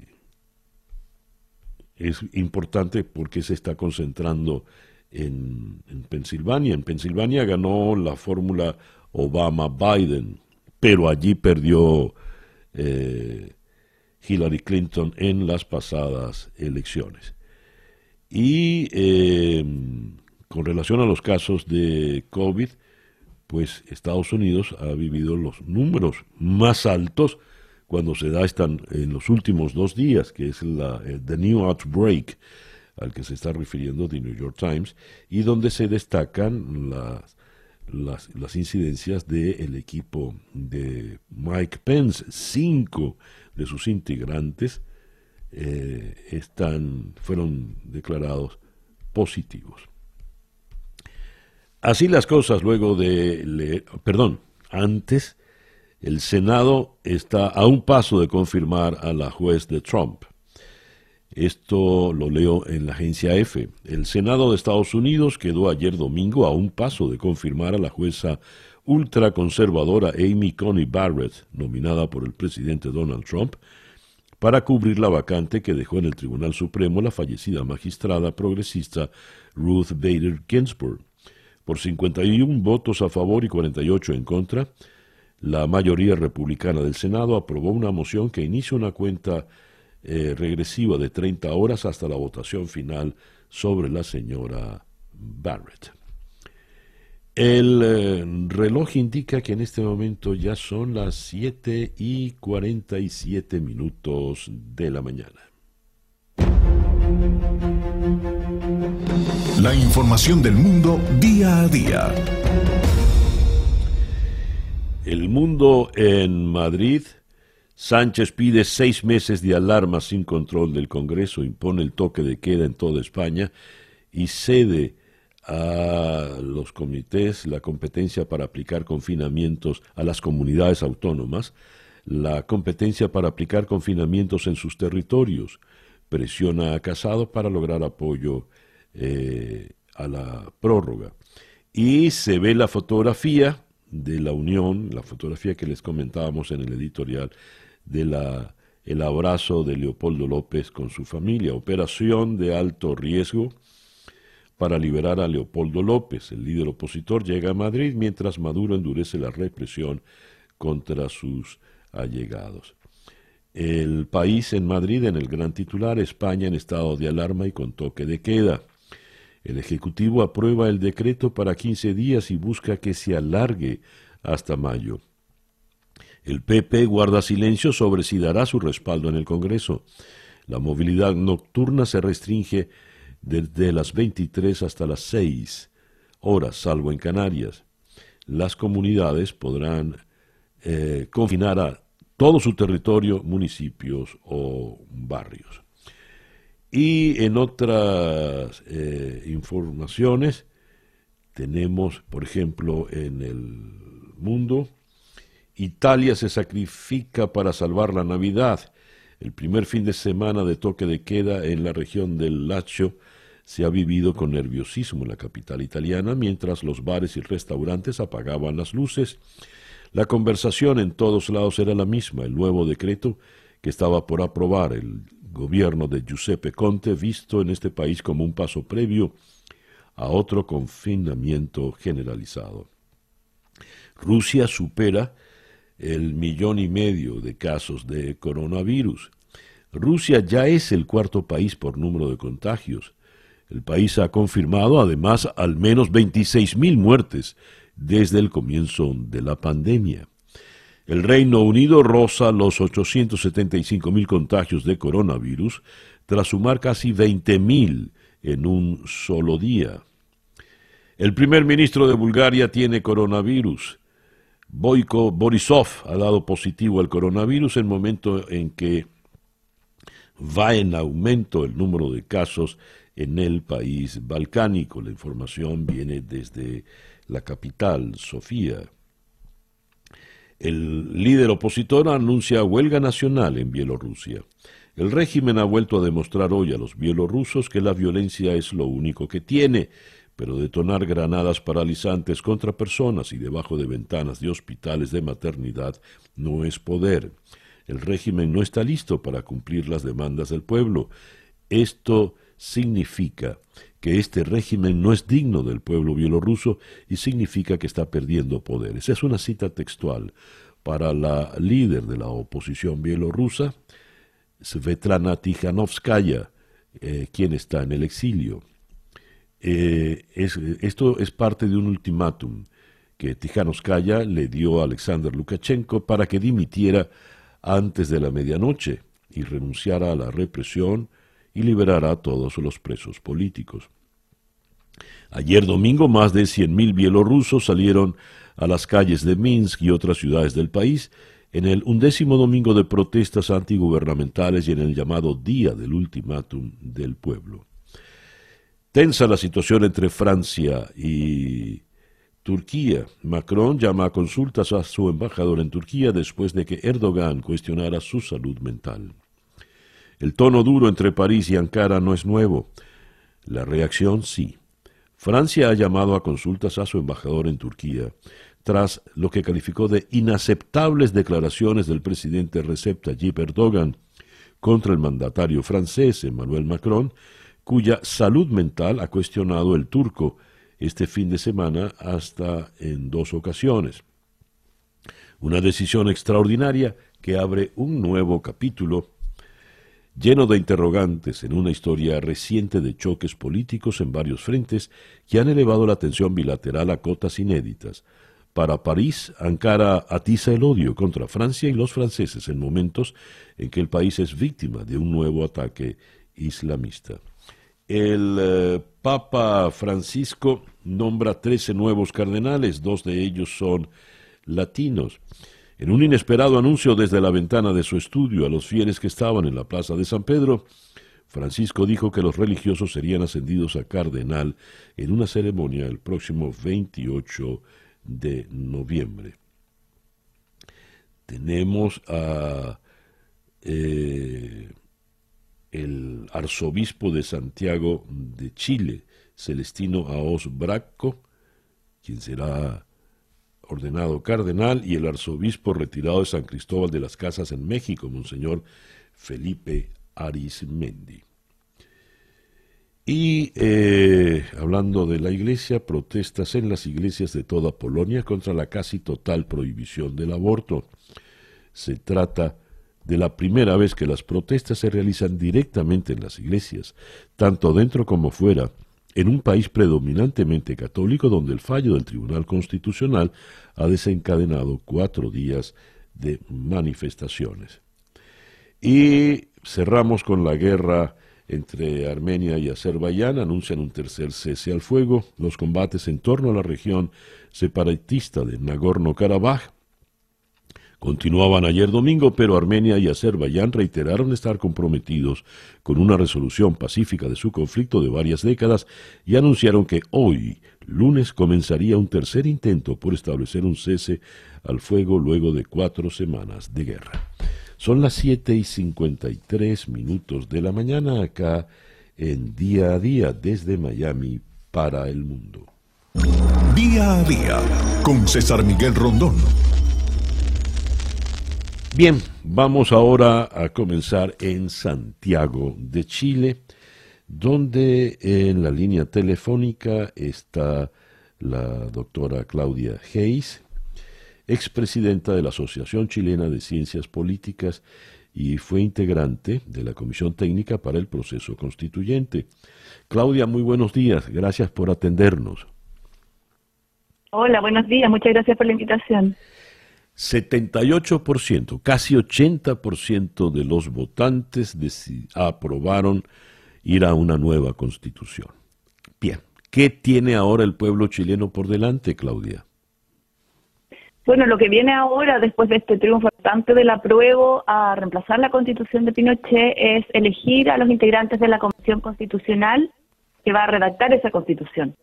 es importante porque se está concentrando en, en Pensilvania. En Pensilvania ganó la fórmula Obama-Biden, pero allí perdió eh, Hillary Clinton en las pasadas elecciones. Y em, con relación a los casos de COVID, pues Estados Unidos ha vivido los números más altos cuando se da están en los últimos dos días, que es la the new outbreak al que se está refiriendo The New York Times, y donde se destacan las las, incidencias del equipo de Mike Pence. Cinco de sus integrantes eh, están, fueron declarados positivos. Así las cosas luego de perdón, antes el Senado está a un paso de confirmar a la juez de Trump. Esto lo leo en la agencia EFE. El Senado de Estados Unidos quedó ayer domingo a un paso de confirmar a la jueza ultraconservadora Amy Coney Barrett, nominada por el presidente Donald Trump, para cubrir la vacante que dejó en el Tribunal Supremo la fallecida magistrada progresista Ruth Bader Ginsburg. Por 51 votos a favor y 48 en contra, la mayoría republicana del Senado aprobó una moción que inicia una cuenta eh, regresiva de 30 horas hasta la votación final sobre la señora Barrett. El eh, reloj indica que en este momento ya son las 7 y 47 minutos de la mañana. La información del mundo día a día. El mundo en Madrid Sánchez pide seis meses de alarma sin control del Congreso, impone el toque de queda en toda España y cede a los comités la competencia para aplicar confinamientos a las comunidades autónomas, la competencia para aplicar confinamientos en sus territorios, presiona a Casado para lograr apoyo eh, a la prórroga. Y se ve la fotografía de la Unión, la fotografía que les comentábamos en el editorial, de la, el abrazo de Leopoldo López con su familia. Operación de alto riesgo para liberar a Leopoldo López. El líder opositor llega a Madrid mientras Maduro endurece la represión contra sus allegados. El país en Madrid, en el gran titular, España en estado de alarma y con toque de queda. El Ejecutivo aprueba el decreto para 15 días y busca que se alargue hasta mayo. El PP guarda silencio sobre si dará su respaldo en el Congreso. La movilidad nocturna se restringe desde las 23 hasta las 6 horas, salvo en Canarias. Las comunidades podrán eh, confinar a todo su territorio, municipios o barrios. Y en otras eh, informaciones tenemos, por ejemplo, en el mundo, Italia se sacrifica para salvar la Navidad. El primer fin de semana de toque de queda en la región del Lacio se ha vivido con nerviosismo en la capital italiana mientras los bares y restaurantes apagaban las luces. La conversación en todos lados era la misma. El nuevo decreto que estaba por aprobar el gobierno de Giuseppe Conte, visto en este país como un paso previo a otro confinamiento generalizado. Rusia supera el millón y medio de casos de coronavirus. Rusia ya es el cuarto país por número de contagios. El país ha confirmado además al menos 26.000 muertes desde el comienzo de la pandemia. El Reino Unido roza los 875.000 contagios de coronavirus tras sumar casi 20.000 en un solo día. El primer ministro de Bulgaria tiene coronavirus. Boiko Borisov ha dado positivo al coronavirus en momento en que va en aumento el número de casos en el país balcánico. La información viene desde la capital, Sofía. El líder opositor anuncia huelga nacional en Bielorrusia. El régimen ha vuelto a demostrar hoy a los bielorrusos que la violencia es lo único que tiene, pero detonar granadas paralizantes contra personas y debajo de ventanas de hospitales de maternidad no es poder. El régimen no está listo para cumplir las demandas del pueblo. Esto significa que este régimen no es digno del pueblo bielorruso y significa que está perdiendo poderes. Es una cita textual para la líder de la oposición bielorrusa, Svetlana Tikhanovskaya, eh, quien está en el exilio. Eh, esto es parte de un ultimátum que Tikhanovskaya le dio a Alexander Lukashenko para que dimitiera antes de la medianoche y renunciara a la represión y liberará a todos los presos políticos. Ayer domingo más de 100.000 bielorrusos salieron a las calles de Minsk y otras ciudades del país en el undécimo domingo de protestas antigubernamentales y en el llamado Día del Ultimátum del Pueblo. Tensa la situación entre Francia y Turquía. Macron llama a consultas a su embajador en Turquía después de que Erdogan cuestionara su salud mental. El tono duro entre París y Ankara no es nuevo. La reacción sí. Francia ha llamado a consultas a su embajador en Turquía tras lo que calificó de inaceptables declaraciones del presidente Recep Tayyip Erdogan contra el mandatario francés Emmanuel Macron, cuya salud mental ha cuestionado el turco este fin de semana hasta en dos ocasiones. Una decisión extraordinaria que abre un nuevo capítulo lleno de interrogantes en una historia reciente de choques políticos en varios frentes que han elevado la tensión bilateral a cotas inéditas. Para París, Ankara atiza el odio contra Francia y los franceses en momentos en que el país es víctima de un nuevo ataque islamista. El eh, Papa Francisco nombra trece nuevos cardenales, dos de ellos son latinos. En un inesperado anuncio desde la ventana de su estudio a los fieles que estaban en la plaza de San Pedro, Francisco dijo que los religiosos serían ascendidos a cardenal en una ceremonia el próximo 28 de noviembre. Tenemos a eh, el arzobispo de Santiago de Chile, Celestino Aos Bracco, quien será ordenado cardenal, y el arzobispo retirado de San Cristóbal de las Casas en México, Monseñor Felipe Arismendi. Y eh, hablando de la iglesia, protestas en las iglesias de toda Polonia contra la casi total prohibición del aborto. Se trata de la primera vez que las protestas se realizan directamente en las iglesias, tanto dentro como fuera en un país predominantemente católico donde el fallo del Tribunal Constitucional ha desencadenado cuatro días de manifestaciones. Y cerramos con la guerra entre Armenia y Azerbaiyán, anuncian un tercer cese al fuego, los combates en torno a la región separatista de Nagorno-Karabaj Continuaban ayer domingo, pero Armenia y Azerbaiyán reiteraron estar comprometidos con una resolución pacífica de su conflicto de varias décadas y anunciaron que hoy, lunes, comenzaría un tercer intento por establecer un cese al fuego luego de cuatro semanas de guerra. Son las siete y cincuenta y tres minutos de la mañana acá en Día a Día desde Miami para el mundo. Día a Día con César Miguel Rondón. Bien, vamos ahora a comenzar en Santiago de Chile, donde en la línea telefónica está la doctora Claudia Hayes, expresidenta de la Asociación Chilena de Ciencias Políticas y fue integrante de la Comisión Técnica para el Proceso Constituyente. Claudia, muy buenos días, gracias por atendernos. Hola, buenos días, muchas gracias por la invitación. 78%, casi 80% de los votantes aprobaron ir a una nueva constitución. Bien, ¿qué tiene ahora el pueblo chileno por delante, Claudia? Bueno, lo que viene ahora, después de este triunfo bastante del apruebo a reemplazar la constitución de Pinochet, es elegir a los integrantes de la Comisión Constitucional que va a redactar esa constitución.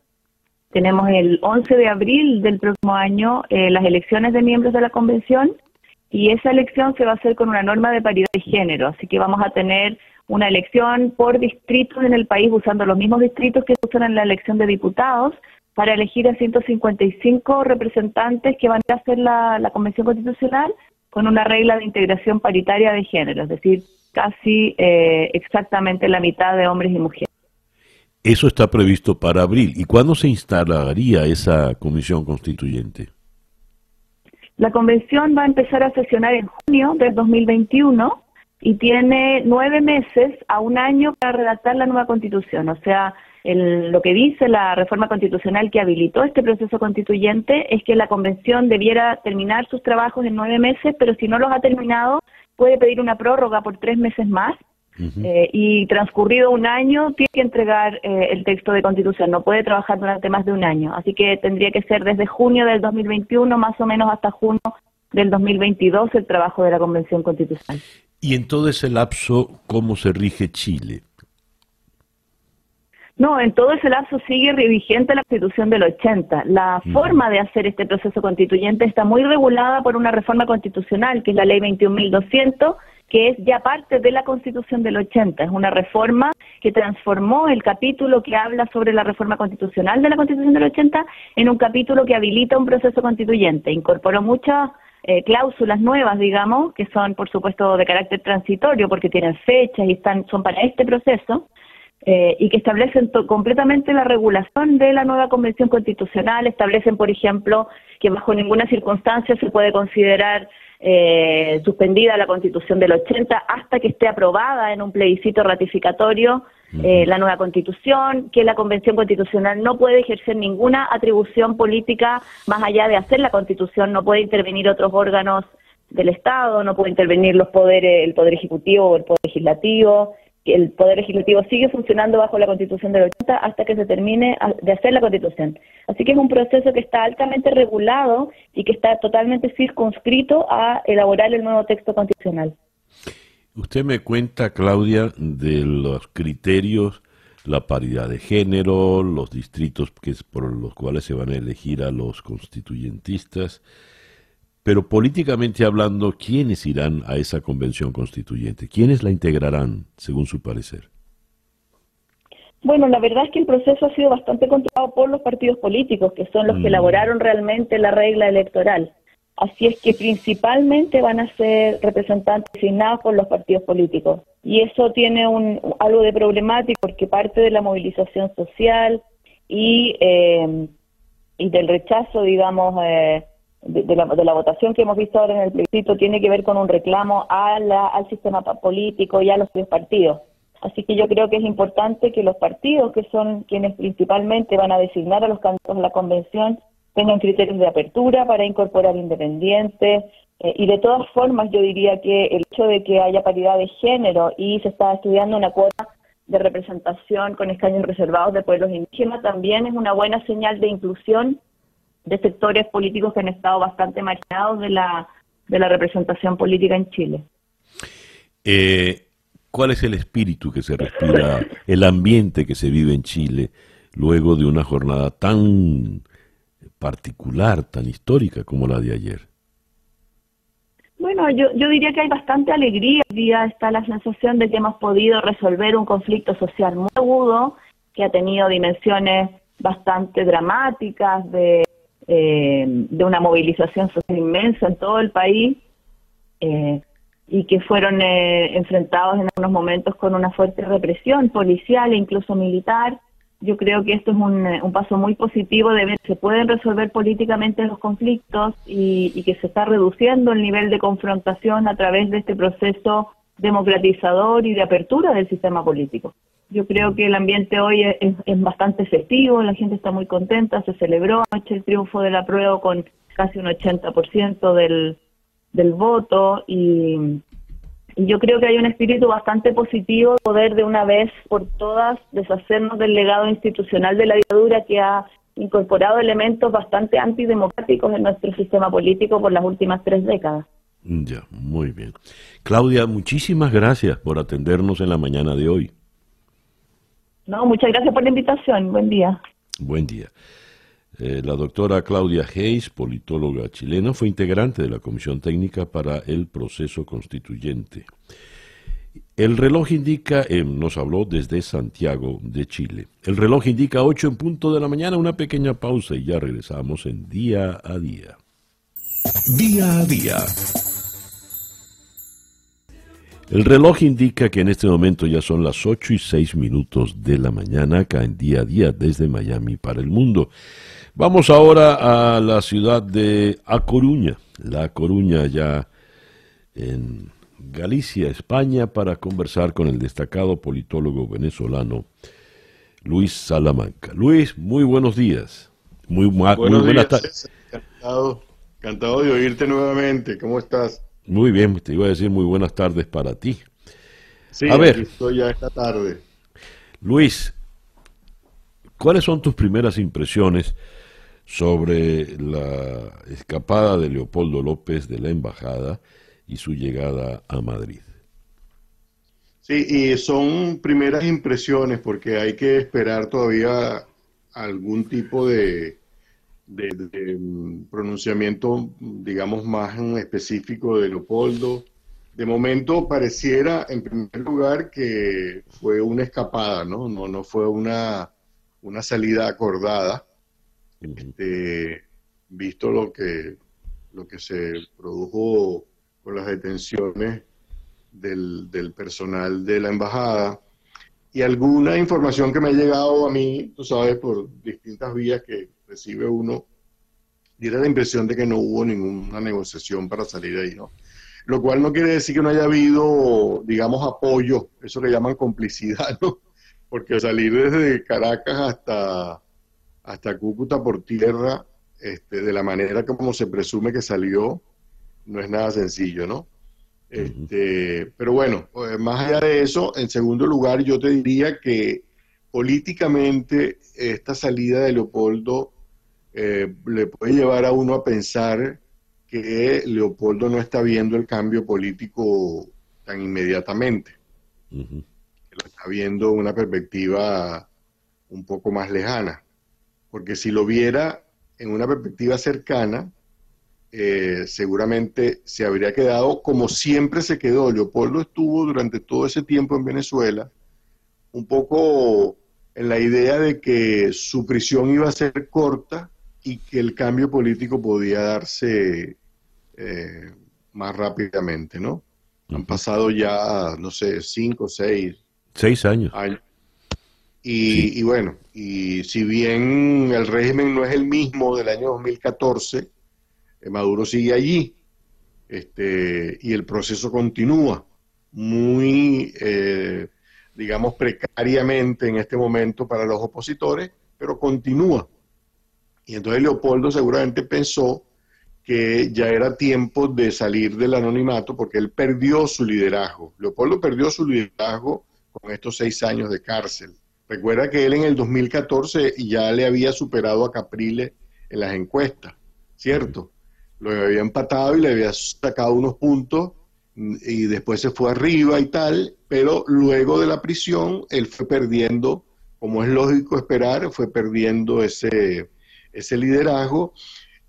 Tenemos el 11 de abril del próximo año eh, las elecciones de miembros de la convención y esa elección se va a hacer con una norma de paridad de género, así que vamos a tener una elección por distritos en el país usando los mismos distritos que usan en la elección de diputados para elegir a 155 representantes que van a hacer la, Convención Constitucional con una regla de integración paritaria de género, es decir, casi eh, exactamente la mitad de hombres y mujeres. Eso está previsto para abril. ¿Y cuándo se instalaría esa comisión constituyente? La convención va a empezar a sesionar en junio del 2021 y tiene nueve meses a un año para redactar la nueva constitución. O sea, lo que dice la reforma constitucional que habilitó este proceso constituyente es que la convención debiera terminar sus trabajos en nueve meses, pero si no los ha terminado, puede pedir una prórroga por tres meses más. Eh, y transcurrido un año tiene que entregar eh, el texto de constitución, no puede trabajar durante más de un año, así que tendría que ser desde junio del 2021 más o menos hasta junio del 2022 el trabajo de la Convención Constitucional. Y en todo ese lapso, ¿cómo se rige Chile? No, en todo ese lapso sigue vigente la Constitución del 80. La forma de hacer este proceso constituyente está muy regulada por una reforma constitucional, que es la Ley 21.200, que es ya parte de la Constitución del 80. Es una reforma que transformó el capítulo que habla sobre la reforma constitucional de la Constitución del 80 en un capítulo que habilita un proceso constituyente. Incorporó muchas eh, cláusulas nuevas, digamos, que son, por supuesto, de carácter transitorio porque tienen fechas y están, son para este proceso eh, y que establecen completamente la regulación de la nueva Convención Constitucional, establecen, por ejemplo, que bajo ninguna circunstancia se puede considerar eh, suspendida la Constitución del 80 hasta que esté aprobada en un plebiscito ratificatorio eh, la nueva Constitución, que la Convención Constitucional no puede ejercer ninguna atribución política más allá de hacer la Constitución, no puede intervenir otros órganos del Estado, no puede intervenir los poderes, el Poder Ejecutivo o el Poder Legislativo, el Poder Legislativo sigue funcionando bajo la Constitución del 80 hasta que se termine de hacer la Constitución. Así que es un proceso que está altamente regulado y que está totalmente circunscrito a elaborar el nuevo texto constitucional. Usted me cuenta, Claudia, de los criterios, la paridad de género, los distritos que por los cuales se van a elegir a los constituyentistas, pero políticamente hablando, ¿quiénes irán a esa convención constituyente? ¿Quiénes la integrarán, según su parecer? Bueno, la verdad es que el proceso ha sido bastante controlado por los partidos políticos, que son los que mm. elaboraron realmente la regla electoral. Así es que principalmente van a ser representantes designados por los partidos políticos. Y eso tiene un, algo de problemático porque parte de la movilización social y, eh, y del rechazo, digamos, eh, de, la, de, la, votación que hemos visto ahora en el plebiscito tiene que ver con un reclamo a la, al sistema político y a los tres partidos. Así que yo creo que es importante que los partidos, que son quienes principalmente van a designar a los candidatos a la convención, tengan criterios de apertura para incorporar independientes. Eh, y de todas formas, yo diría que el hecho de que haya paridad de género y se está estudiando una cuota de representación con escaños reservados de pueblos indígenas también es una buena señal de inclusión de sectores políticos que han estado bastante marginados de la, de la representación política en Chile. Eh, ¿Cuál es el espíritu que se respira, el ambiente que se vive en Chile luego de una jornada tan particular, tan histórica como la de ayer? Bueno, yo, yo diría que hay bastante alegría. Hoy día está la sensación de que hemos podido resolver un conflicto social muy agudo, que ha tenido dimensiones bastante dramáticas, de, eh, de una movilización social inmensa en todo el país, eh, y que fueron eh, enfrentados en algunos momentos con una fuerte represión policial e incluso militar. Yo creo que esto es un, un paso muy positivo de ver que se pueden resolver políticamente los conflictos y, y, que se está reduciendo el nivel de confrontación a través de este proceso democratizador y de apertura del sistema político. Yo creo que el ambiente hoy es, bastante festivo, la gente está muy contenta, se celebró anoche el triunfo de la prueba con casi un 80% del, del voto y, yo creo que hay un espíritu bastante positivo de poder de una vez por todas deshacernos del legado institucional de la dictadura que ha incorporado elementos bastante antidemocráticos en nuestro sistema político por las últimas tres décadas. Ya, muy bien. Claudia, muchísimas gracias por atendernos en la mañana de hoy. No, muchas gracias por la invitación. Buen día. Buen día. Eh, la doctora Claudia Hayes, politóloga chilena, fue integrante de la Comisión Técnica para el Proceso Constituyente. El reloj indica, eh, nos habló desde Santiago de Chile. El reloj indica 8 en punto de la mañana, una pequeña pausa y ya regresamos en día a día. Día a día. El reloj indica que en este momento ya son las 8 y 6 minutos de la mañana acá en día a día desde Miami para el mundo. Vamos ahora a la ciudad de A Coruña, La Coruña ya en Galicia, España, para conversar con el destacado politólogo venezolano Luis Salamanca. Luis, muy buenos días. Muy, buenos muy buenas tardes. Encantado, encantado de oírte nuevamente. ¿Cómo estás? Muy bien, te iba a decir muy buenas tardes para ti. Sí, a ver, estoy ya esta tarde. Luis, ¿cuáles son tus primeras impresiones sobre la escapada de Leopoldo López de la embajada y su llegada a Madrid. Sí, y son primeras impresiones porque hay que esperar todavía algún tipo de, de, mm, pronunciamiento, digamos, más específico de Leopoldo. De momento pareciera, en primer lugar, que fue una escapada, ¿no? No, no fue una, una salida acordada este, visto lo que, lo que se produjo con las detenciones del, del, personal de la embajada y alguna información que me ha llegado a mí, tú sabes, por distintas vías que recibe uno, diera la impresión de que no hubo ninguna negociación para salir de ahí, ¿no? Lo cual no quiere decir que no haya habido, digamos, apoyo, eso le llaman complicidad, ¿no? Porque salir desde Caracas hasta hasta Cúcuta por tierra, este, de la manera como se presume que salió, no es nada sencillo, ¿no? Este, pero bueno, pues, más allá de eso, en segundo lugar, yo te diría que políticamente esta salida de Leopoldo eh, le puede llevar a uno a pensar que Leopoldo no está viendo el cambio político tan inmediatamente, que lo está viendo una perspectiva un poco más lejana. Porque si lo viera en una perspectiva cercana, eh, seguramente se habría quedado como siempre se quedó. Leopoldo estuvo durante todo ese tiempo en Venezuela, un poco en la idea de que su prisión iba a ser corta y que el cambio político podía darse eh, más rápidamente, ¿no? Han pasado ya, no sé, cinco, seis. Seis años. años y, bueno, y si bien el régimen no es el mismo del año 2014, eh, Maduro sigue allí este, y el proceso continúa muy, eh, digamos, precariamente en este momento para los opositores, pero continúa. Y entonces Leopoldo seguramente pensó que ya era tiempo de salir del anonimato porque él perdió su liderazgo. Leopoldo perdió su liderazgo con estos seis años de cárcel. Recuerda que él en el 2014 ya le había superado a Capriles en las encuestas, ¿cierto? Lo había empatado y le había sacado unos puntos y después se fue arriba y tal, pero luego de la prisión él fue perdiendo, como es lógico esperar, fue perdiendo ese, ese liderazgo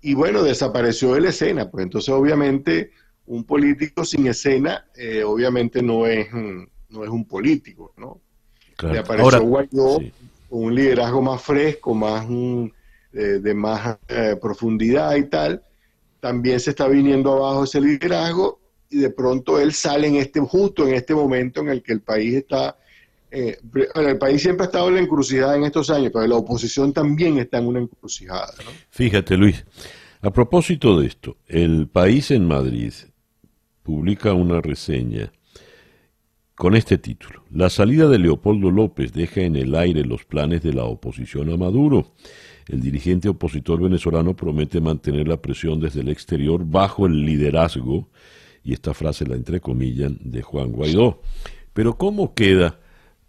y bueno, desapareció de la escena, pues entonces obviamente un político sin escena eh, obviamente no es, no es un político, ¿no? Le apareció Guaidó con un liderazgo más fresco, más de más eh, profundidad y tal. También se está viniendo abajo ese liderazgo y de pronto él sale en este justo en este momento en el que el país está eh, el país siempre ha estado en la encrucijada en estos años, pero la oposición también está en una encrucijada. Fíjate, Luis, a propósito de esto, el país en Madrid publica una reseña con este título. La salida de Leopoldo López deja en el aire los planes de la oposición a Maduro. El dirigente opositor venezolano promete mantener la presión desde el exterior bajo el liderazgo, y esta frase la entrecomillan, de Juan Guaidó. Pero ¿cómo queda?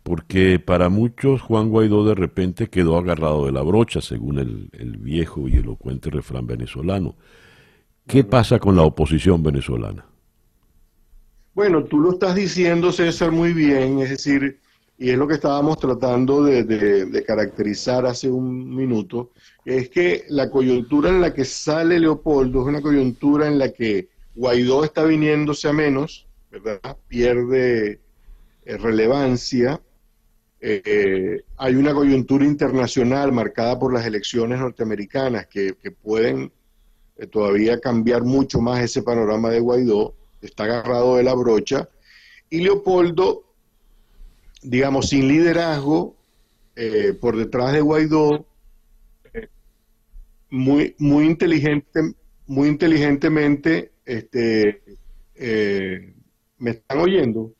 Porque para muchos Juan Guaidó de repente quedó agarrado de la brocha, según el, el viejo y elocuente refrán venezolano. ¿Qué pasa con la oposición venezolana? Bueno, tú lo estás diciendo, César, muy bien, es decir, y es lo que estábamos tratando de, caracterizar hace un minuto, es que la coyuntura en la que sale Leopoldo es una coyuntura en la que Guaidó está viniéndose a menos, ¿verdad? Pierde eh, relevancia. Eh, hay una coyuntura internacional marcada por las elecciones norteamericanas que, pueden eh, todavía cambiar mucho más ese panorama de Guaidó está agarrado de la brocha, y Leopoldo, digamos, sin liderazgo, eh, por detrás de Guaidó, eh, muy, muy, inteligente, muy inteligentemente, este, ¿me están oyendo?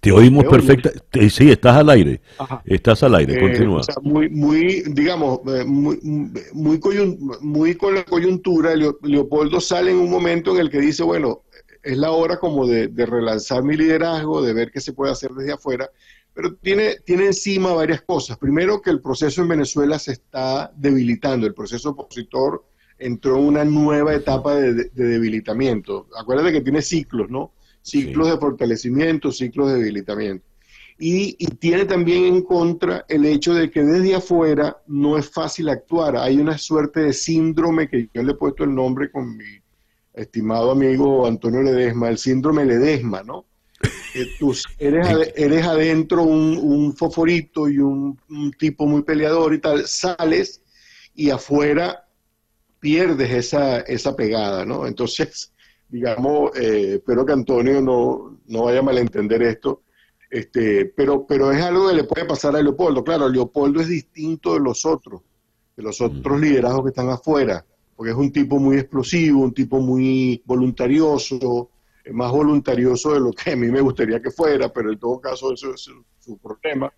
Te oímos perfecta. Sí, estás al aire. Estás al aire, continúa. muy, muy, digamos, muy, muy, muy, con la coyuntura, Leopoldo sale en un momento en el que dice, bueno, es la hora como de, relanzar mi liderazgo, de ver qué se puede hacer desde afuera, pero tiene, tiene encima varias cosas. Primero que el proceso en Venezuela se está debilitando, el proceso opositor entró en una nueva etapa de, debilitamiento. Acuérdate que tiene ciclos, ¿no? Ciclos de fortalecimiento, ciclos de debilitamiento. Y, y, tiene también en contra el hecho de que desde afuera no es fácil actuar. Hay una suerte de síndrome que yo le he puesto el nombre con mi estimado amigo Antonio Ledesma, el síndrome Ledesma, ¿no? Que tú eres, eres adentro un, un foforito y un, tipo muy peleador y tal, sales y afuera pierdes esa, esa pegada, ¿no? Entonces, digamos, eh, espero que Antonio no, no vaya a malentender esto, este, pero, pero es algo que le puede pasar a Leopoldo. Claro, Leopoldo es distinto de los otros, de los otros liderazgos que están afuera porque es un tipo muy explosivo, un tipo muy voluntarioso, más voluntarioso de lo que a mí me gustaría que fuera, pero en todo caso eso es su, problema.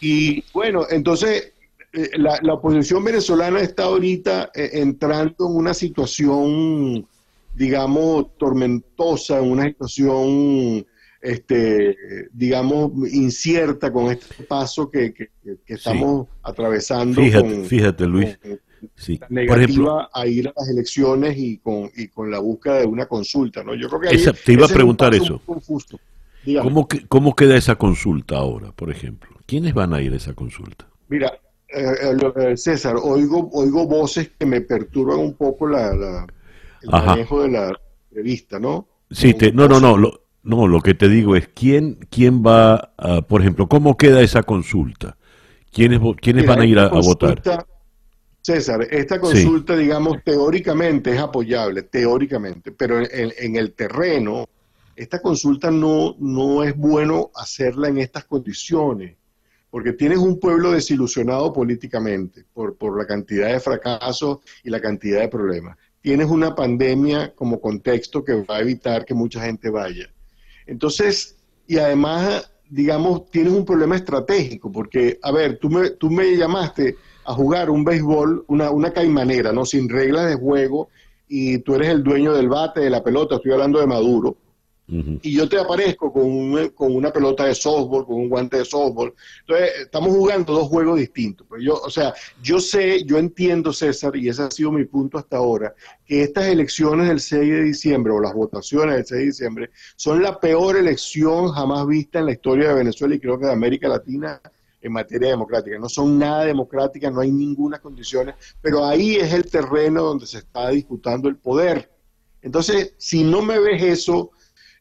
Y bueno, entonces eh, la, oposición venezolana está ahorita eh, entrando en una situación, digamos, tormentosa, en una situación, este, digamos, incierta con este paso que, estamos atravesando. Fíjate, fíjate Luis, sí. negativa a ir a las elecciones y con, y con la búsqueda de una consulta. ¿no? Yo creo que te iba a preguntar eso. ¿Cómo, ¿Cómo queda esa consulta ahora, por ejemplo? ¿Quiénes van a ir a esa consulta? Mira, eh, eh, César, oigo, oigo voces que me perturban un poco la, el manejo de la revista, ¿no? Sí, no, no, no, lo, no, lo que te digo es quién, quién va, a, por ejemplo, ¿cómo queda esa consulta? ¿Quiénes, quiénes van a ir a, a votar? César, esta consulta, digamos, teóricamente es apoyable, teóricamente, pero en, el terreno, esta consulta no, no es bueno hacerla en estas condiciones, porque tienes un pueblo desilusionado políticamente por, por la cantidad de fracasos y la cantidad de problemas. Tienes una pandemia como contexto que va a evitar que mucha gente vaya. Entonces, y además, digamos, tienes un problema estratégico, porque, a ver, tú me, tú me llamaste a jugar un béisbol, una, una caimanera, ¿no? Sin reglas de juego, y tú eres el dueño del bate, de la pelota, estoy hablando de Maduro, y yo te aparezco con, con una pelota de softball, con un guante de softball. Entonces, estamos jugando dos juegos distintos. Pero yo, o sea, yo sé, yo entiendo, César, y ese ha sido mi punto hasta ahora, que estas elecciones del 6 de diciembre, o las votaciones del 6 de diciembre, son la peor elección jamás vista en la historia de Venezuela y creo que de América Latina en materia democrática. No son nada democráticas, no hay ninguna condición, pero ahí es el terreno donde se está disputando el poder. Entonces, si no me ves eso,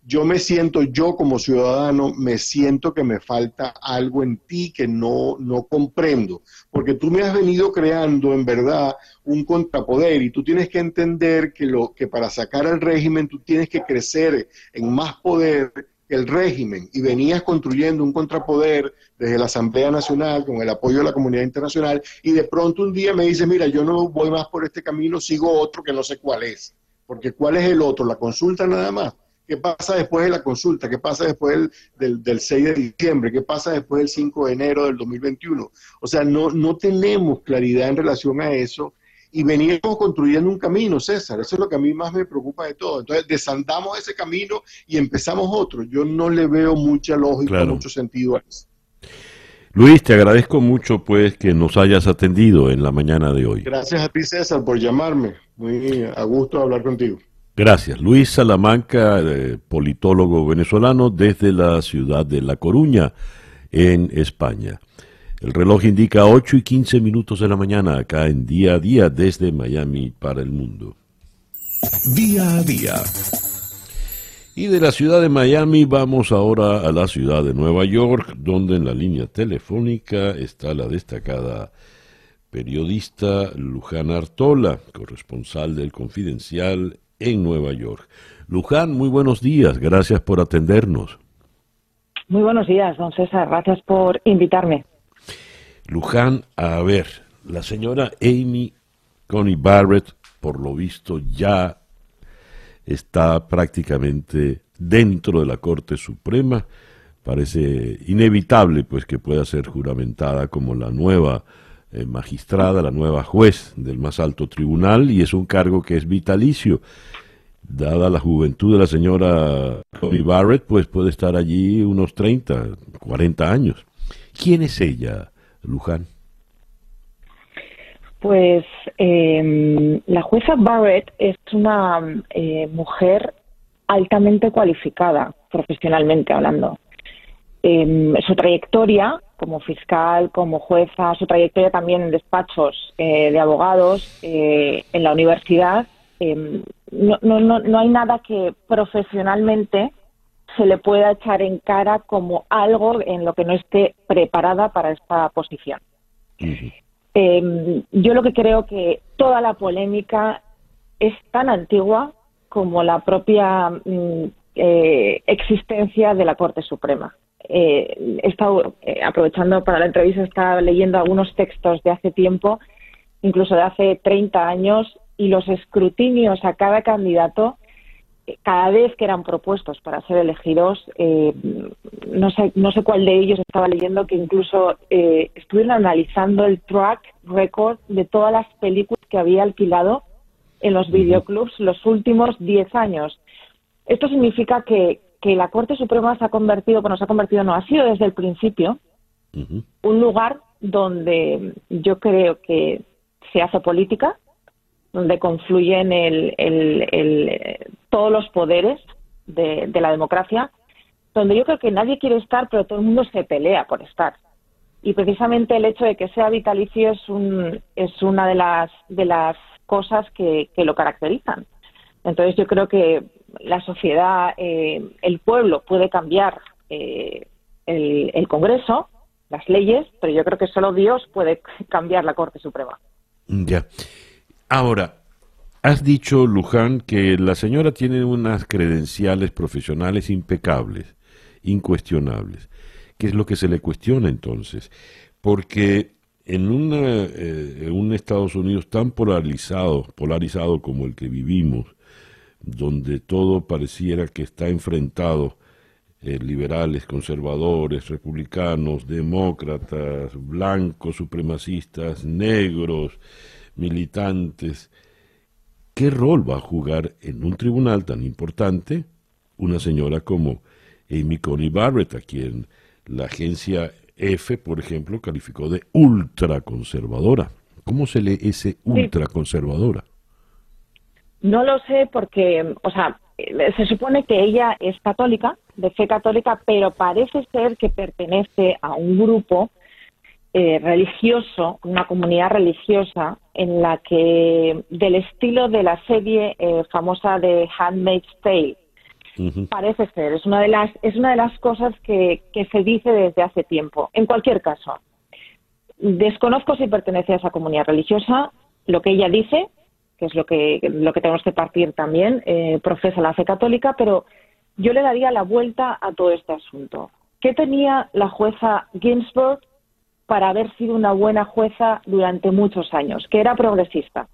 yo me siento, yo como ciudadano, me siento que me falta algo en ti que no, no comprendo, porque tú me has venido creando en verdad un contrapoder y tú tienes que entender que, lo, que para sacar al régimen tú tienes que crecer en más poder que el régimen. Y venías construyendo un contrapoder desde la Asamblea Nacional con el apoyo de la comunidad internacional y de pronto un día me dices, mira, yo no voy más por este camino, sigo otro que no sé cuál es, porque ¿cuál es el otro? La consulta nada más ¿Qué pasa después de la consulta? ¿Qué pasa después del, del, 6 de diciembre? ¿Qué pasa después del 5 de enero del 2021? O sea, no, no tenemos claridad en relación a eso y veníamos construyendo un camino, César. Eso es lo que a mí más me preocupa de todo. Entonces, desandamos ese camino y empezamos otro. Yo no le veo mucha lógica, mucho sentido a eso. Luis, te agradezco mucho pues que nos hayas atendido en la mañana de hoy. Gracias a ti, César, por llamarme. Muy a gusto hablar contigo. Gracias. Luis Salamanca, eh, politólogo venezolano desde la ciudad de La Coruña, en España. El reloj indica 8 y 15 minutos de la mañana acá en día a día desde Miami para el mundo. Día a día. Y de la ciudad de Miami vamos ahora a la ciudad de Nueva York, donde en la línea telefónica está la destacada periodista Luján Artola, corresponsal del Confidencial en Nueva York. Luján, muy buenos días, gracias por atendernos. Muy buenos días, don César, gracias por invitarme. Luján, a ver, la señora Amy Coney Barrett, por lo visto, ya está prácticamente dentro de la Corte Suprema. Parece inevitable pues que pueda ser juramentada como la nueva eh, magistrada, la nueva juez del más alto tribunal, y es un cargo que es vitalicio. Dada la juventud de la señora Barrett, pues puede estar allí unos 30, 40 años. ¿Quién es ella, Luján? Pues em, la jueza Barrett es una eh, mujer altamente cualificada, profesionalmente hablando. Em, su trayectoria como fiscal, como jueza, su trayectoria también en despachos eh, de abogados eh, en la universidad, em, no, no, no, hay nada que profesionalmente se le pueda echar en cara como algo en lo que no esté preparada para esta posición. Em, yo lo que creo que toda la polémica es tan antigua como la propia mm, eh, existencia de la Corte Suprema eh, he estado eh, aprovechando para la entrevista, estaba leyendo algunos textos de hace tiempo, incluso de hace 30 años, y los escrutinios a cada candidato, eh, cada vez que eran propuestos para ser elegidos, eh, no, sé, no sé cuál de ellos estaba leyendo, que incluso estuvieron analizando el track record de todas las películas que había alquilado en los videoclubs los últimos 10 años. Esto significa que, que la Corte Suprema se ha convertido, bueno, se ha convertido, no, ha sido desde el principio un lugar donde yo creo que se hace política, donde confluyen el, el, todos los poderes de, la democracia, donde yo creo que nadie quiere estar, pero todo el mundo se pelea por estar. Y precisamente el hecho de que sea vitalicio es, un, es una de las, de las cosas que, que lo caracterizan. Entonces yo creo que la sociedad, eh, el pueblo puede cambiar eh, el, Congreso, las leyes, pero yo creo que solo Dios puede cambiar la Corte Suprema. Ya. Ahora, has dicho, Luján, que la señora tiene unas credenciales profesionales impecables, incuestionables. ¿Qué es lo que se le cuestiona entonces? Porque en, una, eh, en un Estados Unidos tan polarizado, polarizado como el que vivimos, donde todo pareciera que está enfrentado, eh, liberales, conservadores, republicanos, demócratas, blancos, supremacistas, negros, militantes. ¿Qué rol va a jugar en un tribunal tan importante una señora como Amy Coney Barrett, a quien la agencia F, por ejemplo, calificó de ultraconservadora? ¿Cómo se lee ese ultraconservadora? No lo sé porque, o sea, se supone que ella es católica, de fe católica, pero parece ser que pertenece a un grupo eh, religioso, una comunidad religiosa en la que del estilo de la serie eh, famosa de Handmaid's Tale. Parece ser, es una de las, es una de las cosas que, que se dice desde hace tiempo. En cualquier caso, desconozco si pertenece a esa comunidad religiosa, lo que ella dice, que es lo que, lo que tenemos que partir también, eh, profesa la fe católica, pero yo le daría la vuelta a todo este asunto. ¿Qué tenía la jueza Ginsburg para haber sido una buena jueza durante muchos años? Que era progresista.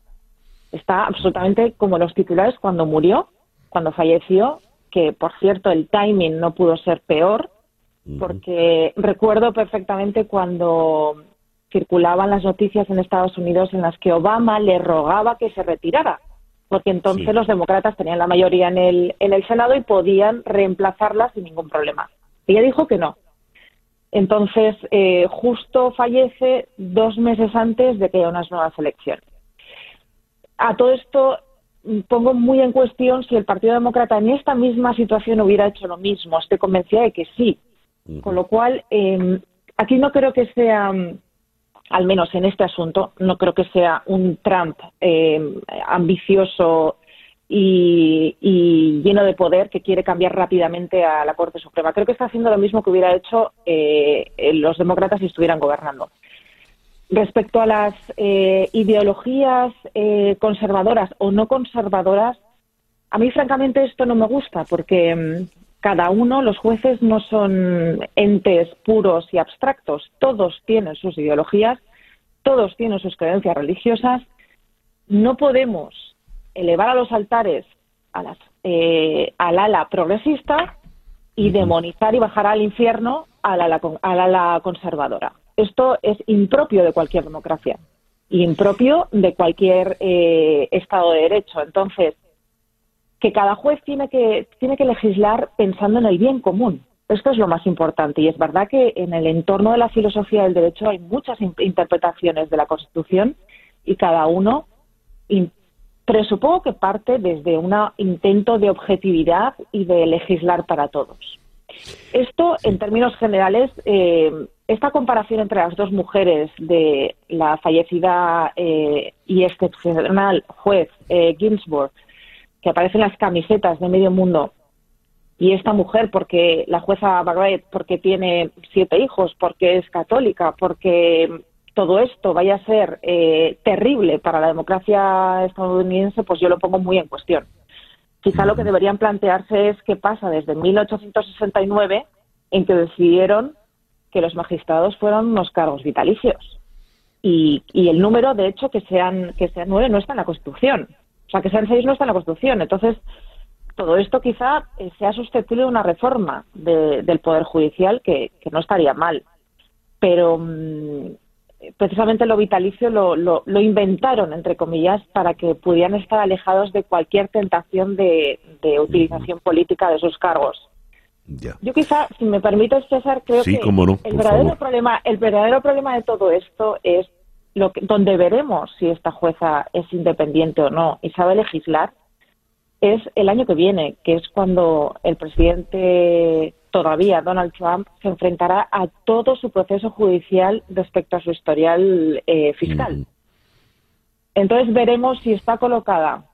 Está absolutamente como los titulares cuando murió, cuando falleció, que por cierto el timing no pudo ser peor, porque recuerdo perfectamente cuando circulaban las noticias en Estados Unidos en las que Obama le rogaba que se retirara, porque entonces los demócratas tenían la mayoría en el, en el Senado y podían reemplazarla sin ningún problema. Ella dijo que no. Entonces, eh, justo fallece dos meses antes de que haya unas nuevas elecciones. A todo esto mm, pongo muy en cuestión si el Partido Demócrata en esta misma situación hubiera hecho lo mismo. Estoy convencida de que sí. Con lo cual, em, aquí no creo que sea mm, al menos en este asunto, no creo que sea un Trump eh, ambicioso y, lleno de poder que quiere cambiar rápidamente a la Corte Suprema. Creo que está haciendo lo mismo que hubiera hecho eh, los demócratas si estuvieran gobernando. Respecto a las eh, ideologías conservadoras o no conservadoras, a mí francamente esto no me gusta porque mm, cada uno, los jueces no son entes puros y abstractos, todos tienen sus ideologías, todos tienen sus creencias religiosas. No podemos elevar a los altares a las, eh, al ala progresista y demonizar y bajar al infierno al ala, al ala conservadora. Esto es impropio de cualquier democracia, impropio de cualquier eh, Estado de Derecho. Entonces, que cada juez tiene que, tiene que legislar pensando en el bien común. Esto es lo más importante y es verdad que en el entorno de la filosofía del derecho hay muchas interpretaciones de la Constitución y cada uno presupongo que parte desde un intento de objetividad y de legislar para todos. Esto, en términos generales, eh, esta comparación entre las dos mujeres de la fallecida eh, y excepcional juez eh, Ginsburg que aparecen las camisetas de medio mundo y esta mujer porque la jueza Barrett porque tiene siete hijos porque es católica porque todo esto vaya a ser eh, terrible para la democracia estadounidense pues yo lo pongo muy en cuestión. Quizá lo que deberían plantearse es qué pasa desde 1869 en que decidieron que los magistrados fueron unos cargos vitalicios. Y, y el número de hecho que sean que sean nueve no está en la constitución o sea, que sean seis no está en la Constitución. Entonces, todo esto quizá eh, sea susceptible de una reforma del Poder Judicial que, no estaría mal. Pero mm, precisamente lo vitalicio lo, lo, inventaron, entre comillas, para que pudieran estar alejados de cualquier tentación de, utilización política de sus cargos. Yo quizá, si me permite, César, creo que el verdadero problema, el verdadero problema de todo esto es lo donde veremos si esta jueza es independiente o no y sabe legislar es el año que viene, que es cuando el presidente todavía, Donald Trump, se enfrentará a todo su proceso judicial respecto a su historial eh, fiscal. Entonces veremos si está colocada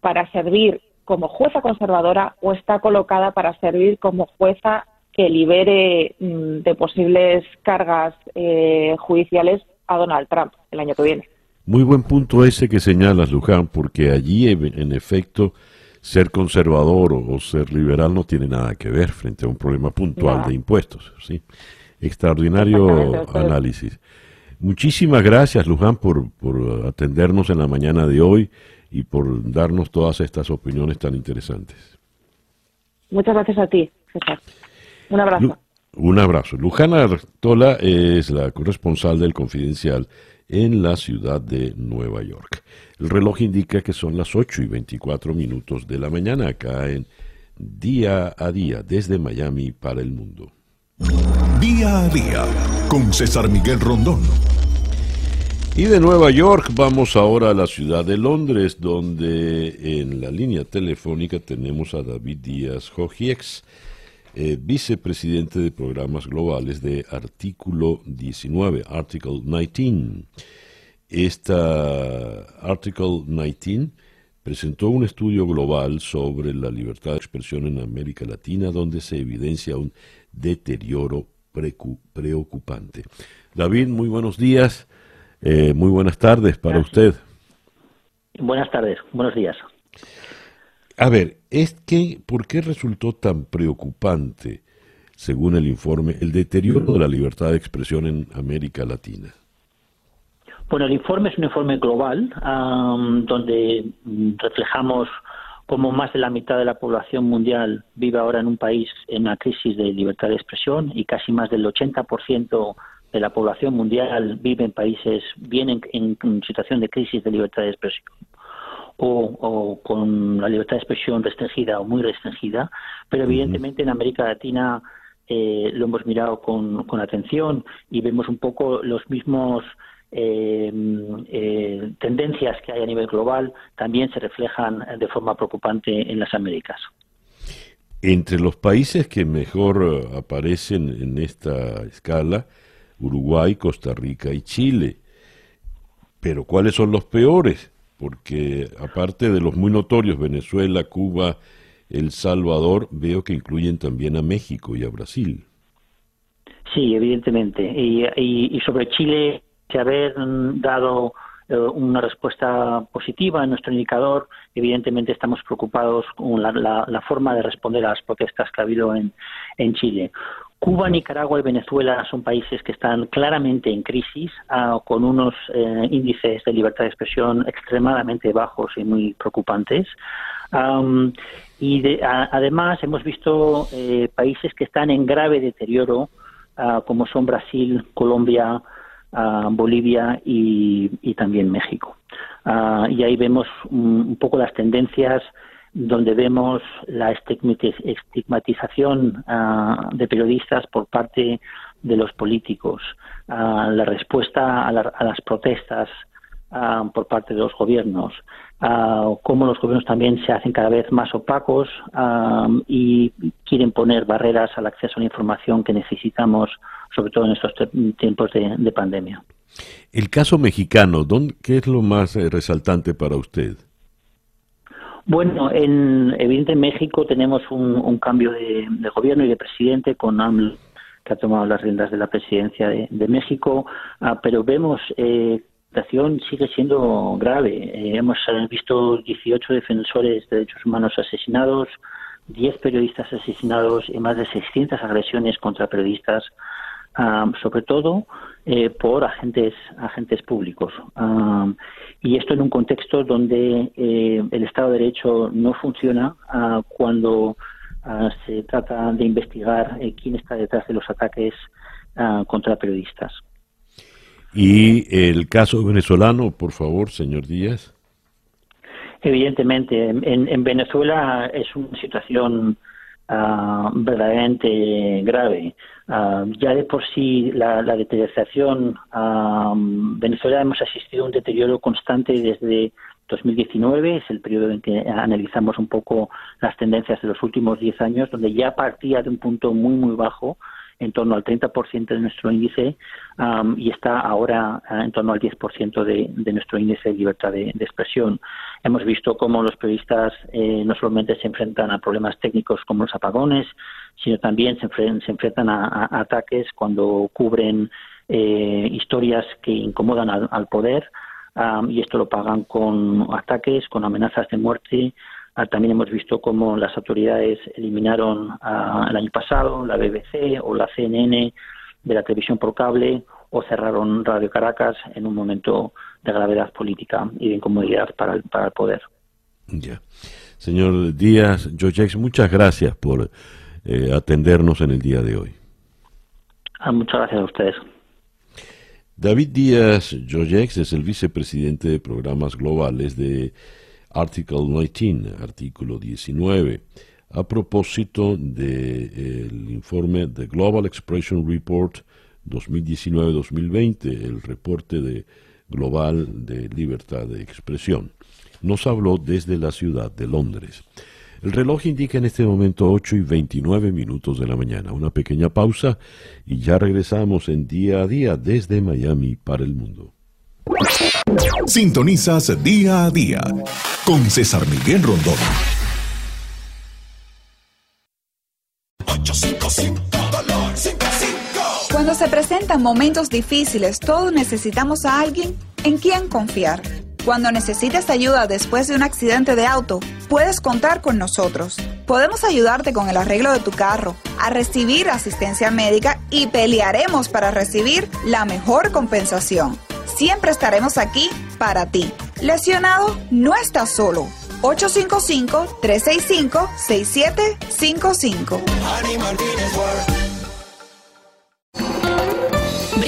para servir como jueza conservadora o está colocada para servir como jueza que libere mm, de posibles cargas eh, judiciales a Donald Trump el año que viene. Muy buen punto ese que señalas, Luján, porque allí, en efecto, ser conservador o ser liberal no tiene nada que ver frente a un problema puntual de impuestos. ¿sí? Extraordinario análisis. Muchísimas gracias, Luján, por, por atendernos en la mañana de hoy y por darnos todas estas opiniones tan interesantes. Muchas gracias a ti, César. Un abrazo. Un abrazo. Lujana Artola es la corresponsal del Confidencial en la ciudad de Nueva York. El reloj indica que son las 8 y 24 minutos de la mañana acá en Día a Día desde Miami para el mundo. Día a Día con César Miguel Rondón. Y de Nueva York vamos ahora a la ciudad de Londres, donde en la línea telefónica tenemos a David Díaz Jojiex eh, vicepresidente de programas globales de Artículo 19, Article 19. Esta Article 19 presentó un estudio global sobre la libertad de expresión en América Latina donde se evidencia un deterioro preocupante. David, muy buenos días, eh, muy buenas tardes para usted. Buenas tardes, buenos días. A ver, es que, ¿por qué resultó tan preocupante, según el informe, el deterioro de la libertad de expresión en América Latina? Bueno, el informe es un informe global donde reflejamos cómo más de la mitad de la población mundial vive ahora en un país en una crisis de libertad de expresión y casi más del 80% de la población mundial vive en países bien en, situación de crisis de libertad de expresión o, con la libertad de expresión restringida o muy restringida, pero evidentemente en América Latina eh, lo hemos mirado con, con atención y vemos un poco los mismos eh, eh, tendencias que hay a nivel global también se reflejan de forma preocupante en las Américas. Entre los países que mejor aparecen en esta escala, Uruguay, Costa Rica y Chile. Pero ¿cuáles son los peores? Porque aparte de los muy notorios, Venezuela, Cuba, El Salvador, veo que incluyen también a México y a Brasil. Sí, evidentemente. y sobre Chile, que haber dado eh, una respuesta positiva en nuestro indicador, evidentemente estamos preocupados con la, forma de responder a las protestas que ha habido en, Chile. Cuba, Nicaragua y Venezuela son países que están claramente en crisis, ah, con unos eh, índices de libertad de expresión extremadamente bajos y muy preocupantes. y además hemos visto eh, países que están en grave deterioro, ah, como son Brasil, Colombia, Bolivia y, también México. Ah, y ahí vemos un, poco las tendencias donde vemos la estigmatización ah, de periodistas por parte de los políticos, ah, la respuesta a, las protestas por parte de los gobiernos, cómo los gobiernos también se hacen cada vez más opacos y quieren poner barreras al acceso a la información que necesitamos sobre todo en estos tiempos de, pandemia. El caso mexicano, ¿qué es lo más eh, resaltante para usted? Bueno, en, evidentemente en México tenemos un, cambio de, gobierno y de presidente con AMLO, que ha tomado las riendas de la presidencia de, México, ah, pero vemos eh, la situación sigue siendo grave. Eh, hemos visto 18 defensores de derechos humanos asesinados, 10 periodistas asesinados y más de 600 agresiones contra periodistas sobre todo eh, por agentes agentes públicos y esto en un contexto donde eh, el Estado de Derecho no funciona ah, cuando ah, se trata de investigar eh, quién está detrás de los ataques ah, contra periodistas. Y el caso venezolano, por favor, señor Díaz. Evidentemente, en, en Venezuela es una situación verdaderamente grave. Ah, ya de por sí la, la deterioración, Venezuela hemos asistido a un deterioro constante desde 2019, es el periodo en que analizamos un poco las tendencias de los últimos 10 años, donde ya partía de un punto muy, muy bajo en torno al 30% de nuestro índice y está ahora ah, en torno al 10% de, de nuestro índice de libertad de, expresión. Hemos visto cómo los periodistas eh, no solamente se enfrentan a problemas técnicos como los apagones, sino también se, enfrentan a, ataques cuando cubren eh, historias que incomodan al, poder y esto lo pagan con ataques, con amenazas de muerte también hemos visto cómo las autoridades eliminaron ah, el año pasado la BBC o la CNN de la televisión por cable o cerraron Radio Caracas en un momento de gravedad política y de incomodidad para el, para el poder. Ya. Señor Díaz, Jojex, muchas gracias por eh, atendernos en el día de hoy. Ah, muchas gracias a ustedes. David Díaz Jojex es el vicepresidente de programas globales de Article 19, artículo 19, a propósito del el informe The Global Expression Report 2019-2020, el reporte de global de libertad de expresión. Nos habló desde la ciudad de Londres. El reloj indica en este momento 8 y 29 minutos de la mañana. Una pequeña pausa y ya regresamos en día a día desde Miami para el mundo. Sintonizas día a día con César Miguel Rondón. Cuando se presentan momentos difíciles, todos necesitamos a alguien en quien confiar. Cuando necesites ayuda después de un accidente de auto, puedes contar con nosotros. Podemos ayudarte con el arreglo de tu carro, a recibir asistencia médica y pelearemos para recibir la mejor compensación. Siempre estaremos aquí para ti. Lesionado, no estás solo. 855-365-6755.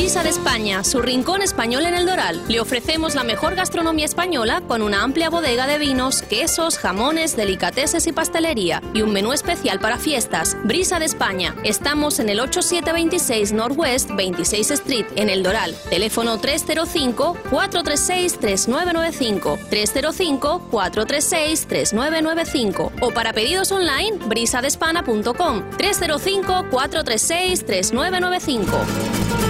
Brisa de España, su rincón español en el Doral. Le ofrecemos la mejor gastronomía española con una amplia bodega de vinos, quesos, jamones, delicateses y pastelería y un menú especial para fiestas. Brisa de España. Estamos en el 8726 Northwest 26 Street en el Doral. Teléfono 305-436-3995. 305-436-3995. O para pedidos online, brisadespana.com. 305-436-3995.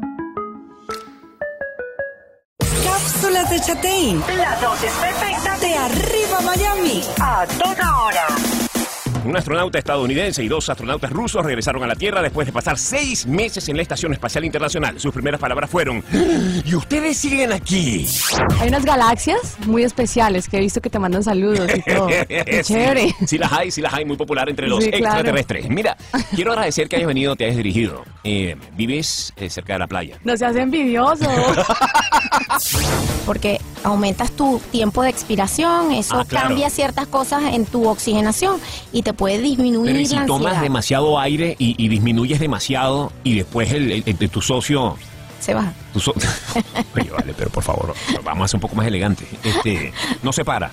Cápsulas de Chatein. La dosis perfecta de arriba Miami. A toda hora. Un astronauta estadounidense y dos astronautas rusos regresaron a la Tierra después de pasar seis meses en la Estación Espacial Internacional. Sus primeras palabras fueron, ¿y ustedes siguen aquí? Hay unas galaxias muy especiales que he visto que te mandan saludos y todo. Qué chévere. Sí, las hay, sí las hay, muy popular entre los Sí, claro. extraterrestres. Mira, quiero agradecer que hayas venido, te hayas dirigido. Eh, vives eh, cerca de la playa. No seas envidioso. porque aumentas tu tiempo de expiración, eso Ah, claro. cambia ciertas cosas en tu oxigenación y te puede disminuir Pero ¿y si la tomas demasiado aire y, y disminuyes demasiado y después el, el- el- tu socio... Se va. tu so- Oye, vale, pero por favor, vamos a ser un poco más elegante. Este, no se para.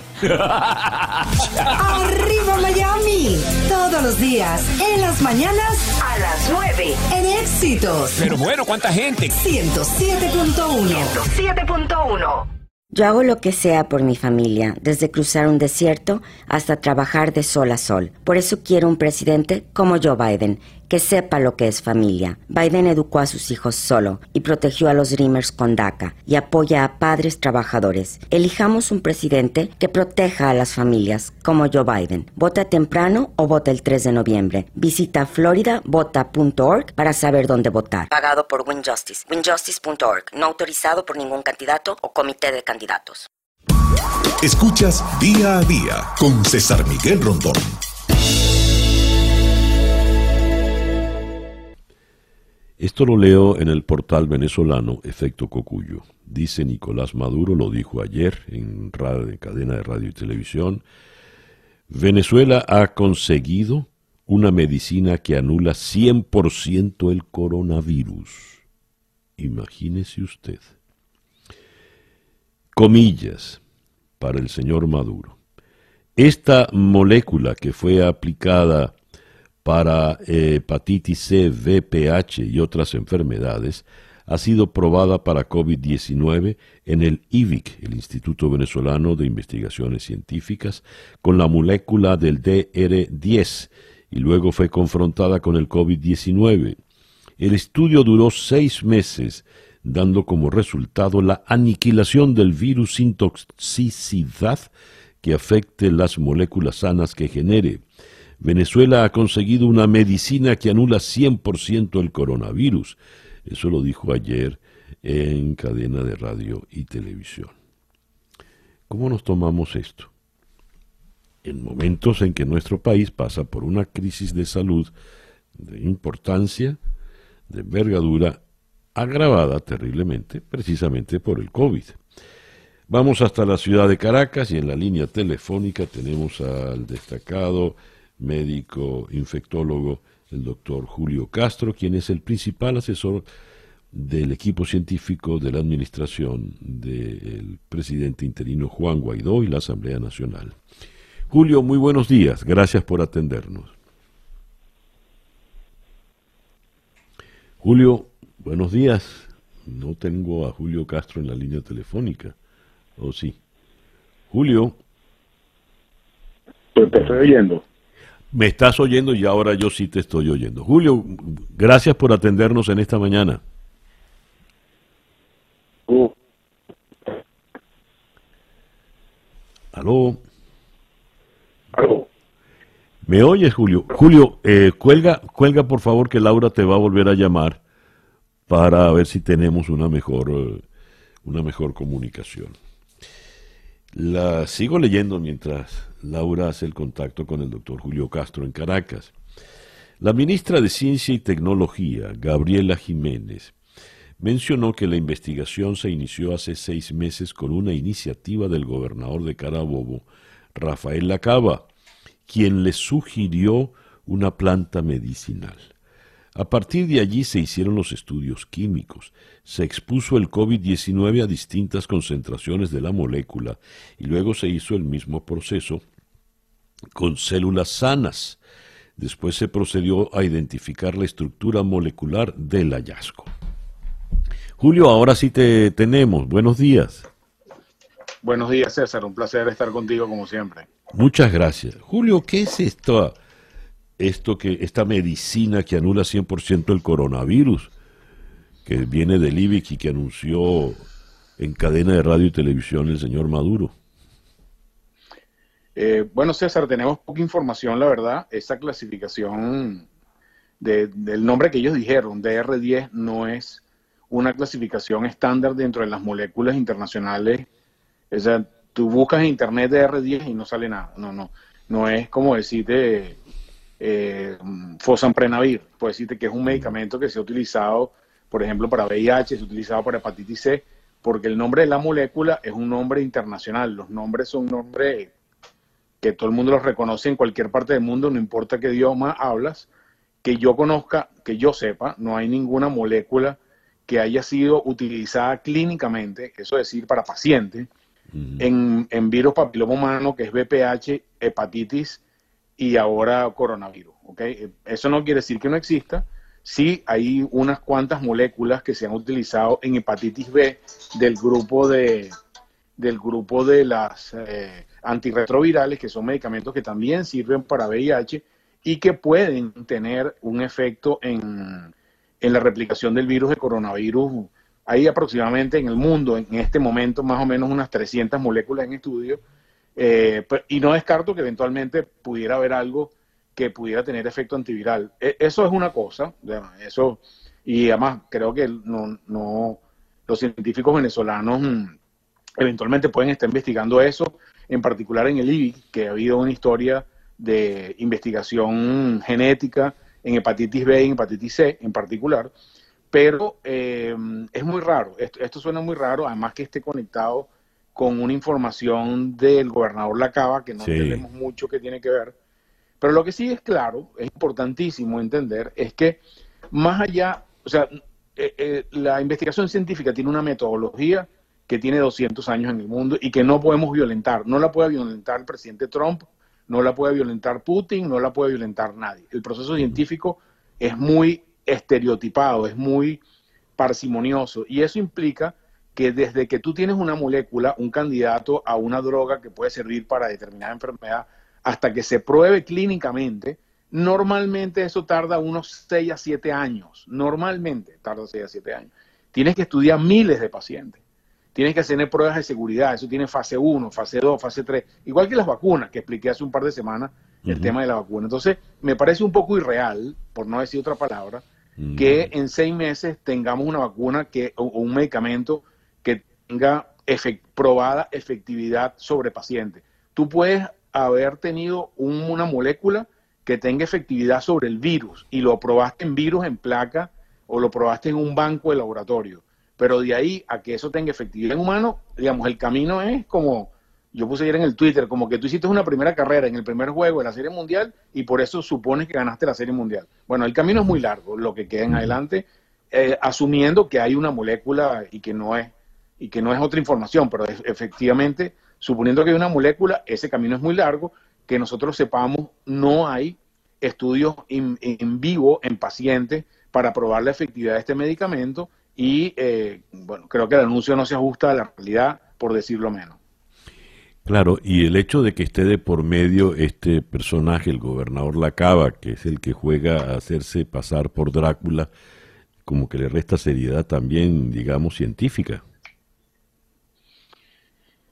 Arriba Miami. Todos los días, en las mañanas, A las 9. en éxitos. Pero bueno, ¿cuánta gente? 107.1. 107.1. Yo hago lo que sea por mi familia, desde cruzar un desierto hasta trabajar de sol a sol. Por eso quiero un presidente como Joe Biden, que sepa lo que es familia. Biden educó a sus hijos solo y protegió a los Dreamers con DACA y apoya a padres trabajadores. Elijamos un presidente que proteja a las familias, como Joe Biden. Vota temprano o vota el 3 de noviembre. Visita floridavota.org para saber dónde votar. Pagado por WinJustice. WinJustice.org. No autorizado por ningún candidato o comité de candidatos. Escuchas día a día con César Miguel Rondón. Esto lo leo en el portal venezolano Efecto Cocuyo. Dice Nicolás Maduro, lo dijo ayer en, cadena de radio y televisión, Venezuela ha conseguido una medicina que anula 100% el coronavirus. Imagínese usted. Comillas para el señor Maduro. Esta molécula que fue aplicada para eh, hepatitis C, VPH y otras enfermedades ha sido probada para COVID-19 en el IVIC, el Instituto Venezolano de Investigaciones Científicas, con la molécula del DR10 y luego fue confrontada con el COVID-19. El estudio duró seis meses, dando como resultado la aniquilación del virus sin toxicidad que afecte las moléculas sanas que genere. Venezuela ha conseguido una medicina que anula 100% el coronavirus. Eso lo dijo ayer en cadena de radio y televisión. ¿Cómo nos tomamos esto? En momentos en que nuestro país pasa por una crisis de salud de importancia, de envergadura, agravada terriblemente precisamente por el COVID. Vamos hasta la ciudad de Caracas y en la línea telefónica tenemos al destacado médico infectólogo, el doctor Julio Castro, quien es el principal asesor del equipo científico de la administración del presidente interino Juan Guaidó y la Asamblea Nacional. Julio, muy buenos días, gracias por atendernos. Julio, buenos días. No tengo a Julio Castro en la línea telefónica. ¿O sí? Julio. Pues estoy. Me estás oyendo y ahora yo sí te estoy oyendo. Julio, gracias por atendernos en esta mañana. Aló. aló. ¿Me oyes, Julio? Julio, eh, cuelga, cuelga por favor que Laura te va a volver a llamar para ver si tenemos una mejor, eh, una mejor comunicación. La sigo leyendo mientras Laura hace el contacto con el doctor Julio Castro en Caracas. La ministra de Ciencia y Tecnología, Gabriela Jiménez, mencionó que la investigación se inició hace seis meses con una iniciativa del gobernador de Carabobo, Rafael Lacaba, quien le sugirió una planta medicinal. A partir de allí se hicieron los estudios químicos, se expuso el COVID-19 a distintas concentraciones de la molécula y luego se hizo el mismo proceso con células sanas. Después se procedió a identificar la estructura molecular del hallazgo. Julio, ahora sí te tenemos. Buenos días. Buenos días, César. Un placer estar contigo como siempre. Muchas gracias. Julio, ¿qué es esto, esto que, esta medicina que anula 100% el coronavirus? Que viene del IBIC y que anunció en cadena de radio y televisión el señor Maduro. Eh, bueno, César, tenemos poca información, la verdad. Esa clasificación de- del nombre que ellos dijeron, DR10, no es una clasificación estándar dentro de las moléculas internacionales. O sea, tú buscas en internet DR10 y no sale nada. No, no. No es como decirte eh, Fosamprenavir. Puede decirte que es un medicamento que se ha utilizado, por ejemplo, para VIH, se ha utilizado para hepatitis C, porque el nombre de la molécula es un nombre internacional. Los nombres son nombres que todo el mundo los reconoce en cualquier parte del mundo, no importa qué idioma hablas, que yo conozca, que yo sepa, no hay ninguna molécula que haya sido utilizada clínicamente, eso es decir, para pacientes, en, en virus papiloma humano, que es VPH, hepatitis y ahora coronavirus. ¿ok? Eso no quiere decir que no exista. Sí hay unas cuantas moléculas que se han utilizado en hepatitis B del grupo de, del grupo de las eh, antirretrovirales, que son medicamentos que también sirven para VIH y que pueden tener un efecto en, en la replicación del virus de coronavirus. Hay aproximadamente en el mundo, en este momento, más o menos unas 300 moléculas en estudio, eh, pe- y no descarto que eventualmente pudiera haber algo que pudiera tener efecto antiviral. E- Eso es una cosa, eso, y además creo que no, no, los científicos venezolanos mm, eventualmente pueden estar investigando eso, en particular en el IBI, que ha habido una historia de investigación genética en hepatitis B y en hepatitis C en particular, pero eh, es muy raro, esto suena muy raro, además que esté conectado con una información del gobernador Lacaba, que no Sí. entendemos mucho que tiene que ver, pero lo que sí es claro, es importantísimo entender, es que más allá, o sea, eh, eh, la investigación científica tiene una metodología que tiene 200 años en el mundo y que no podemos violentar. No la puede violentar el presidente Trump, no la puede violentar Putin, no la puede violentar nadie. El proceso científico es muy estereotipado, es muy parsimonioso y eso implica que desde que tú tienes una molécula, un candidato a una droga que puede servir para determinada enfermedad, hasta que se pruebe clínicamente, normalmente eso tarda unos 6 a 7 años. Normalmente tarda 6 a 7 años. Tienes que estudiar miles de pacientes. Tienes que hacer pruebas de seguridad. Eso tiene fase 1, fase 2, fase 3. Igual que las vacunas, que expliqué hace un par de semanas el tema de la vacuna. Entonces, me parece un poco irreal, por no decir otra palabra, que en seis meses tengamos una vacuna que, o, o un medicamento tenga probada efectividad sobre pacientes. Tú puedes haber tenido un- una molécula que tenga efectividad sobre el virus y lo probaste en virus en placa o lo probaste en un banco de laboratorio. Pero de ahí a que eso tenga efectividad en humano, digamos, el camino es como, yo puse ayer en el Twitter, como que tú hiciste una primera carrera en el primer juego de la Serie Mundial y por eso supones que ganaste la Serie Mundial. Bueno, el camino es muy largo, lo que queda en adelante, eh, asumiendo que hay una molécula y que no es y que no es otra información, pero efectivamente, suponiendo que hay una molécula, ese camino es muy largo, que nosotros sepamos, no hay estudios en vivo en pacientes para probar la efectividad de este medicamento y, eh, bueno, creo que el anuncio no se ajusta a la realidad, por decirlo menos. Claro, y el hecho de que esté de por medio este personaje, el gobernador Lacaba, que es el que juega a hacerse pasar por Drácula, como que le resta seriedad también, digamos, científica.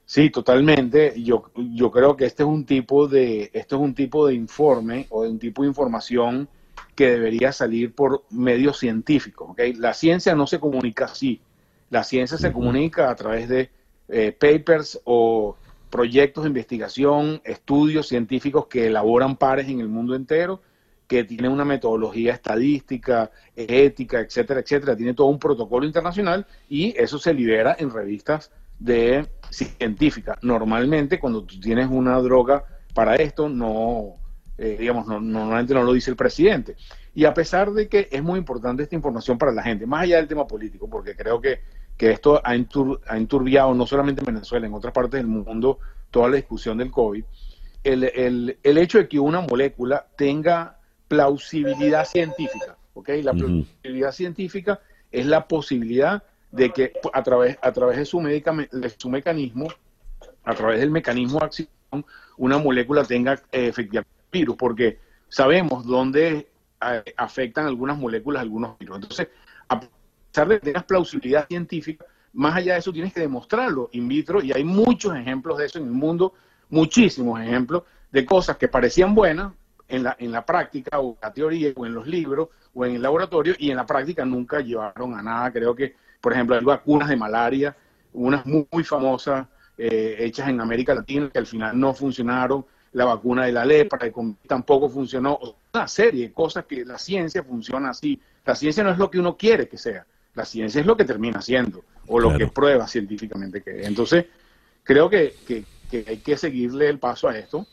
Sí, totalmente. Yo, yo creo que este es un tipo de, esto es un tipo de informe o de un tipo de información que debería salir por medios científicos. ¿ok? La ciencia no se comunica así. La ciencia se comunica a través de eh, papers o proyectos de investigación, estudios científicos que elaboran pares en el mundo entero, que tienen una metodología estadística, ética, etcétera, etcétera. Tiene todo un protocolo internacional y eso se libera en revistas de científica. Normalmente cuando tú tienes una droga para esto, no, eh, digamos, no, no- normalmente no lo dice el presidente. Y a pesar de que es muy importante esta información para la gente, más allá del tema político, porque creo que, que esto ha, entur- ha enturbiado no solamente en Venezuela, en otras partes del mundo, toda la discusión del COVID, el, el- el hecho de que una molécula tenga plausibilidad científica, ¿ok? La plausibilidad científica es la posibilidad de que a través, a través de, su de su mecanismo, a través del mecanismo de acción, una molécula tenga eh, efectivamente virus, porque sabemos dónde eh, afectan algunas moléculas algunos virus. Entonces, a pesar de que tengas plausibilidad científica, más allá de eso tienes que demostrarlo in vitro y hay muchos ejemplos de eso en el mundo, muchísimos ejemplos de cosas que parecían buenas en la, en la práctica o en la teoría o en los libros o en el laboratorio y en la práctica nunca llevaron a nada. Creo que, por ejemplo, hay vacunas de malaria, unas muy, muy famosas eh, hechas en América Latina que al final no funcionaron, la vacuna de la lepra que tampoco funcionó, una serie de cosas que la ciencia funciona así. La ciencia no es lo que uno quiere que sea, la ciencia es lo que termina siendo o lo Claro. que prueba científicamente que es. Entonces, creo que, que- que hay que seguirle el paso a esto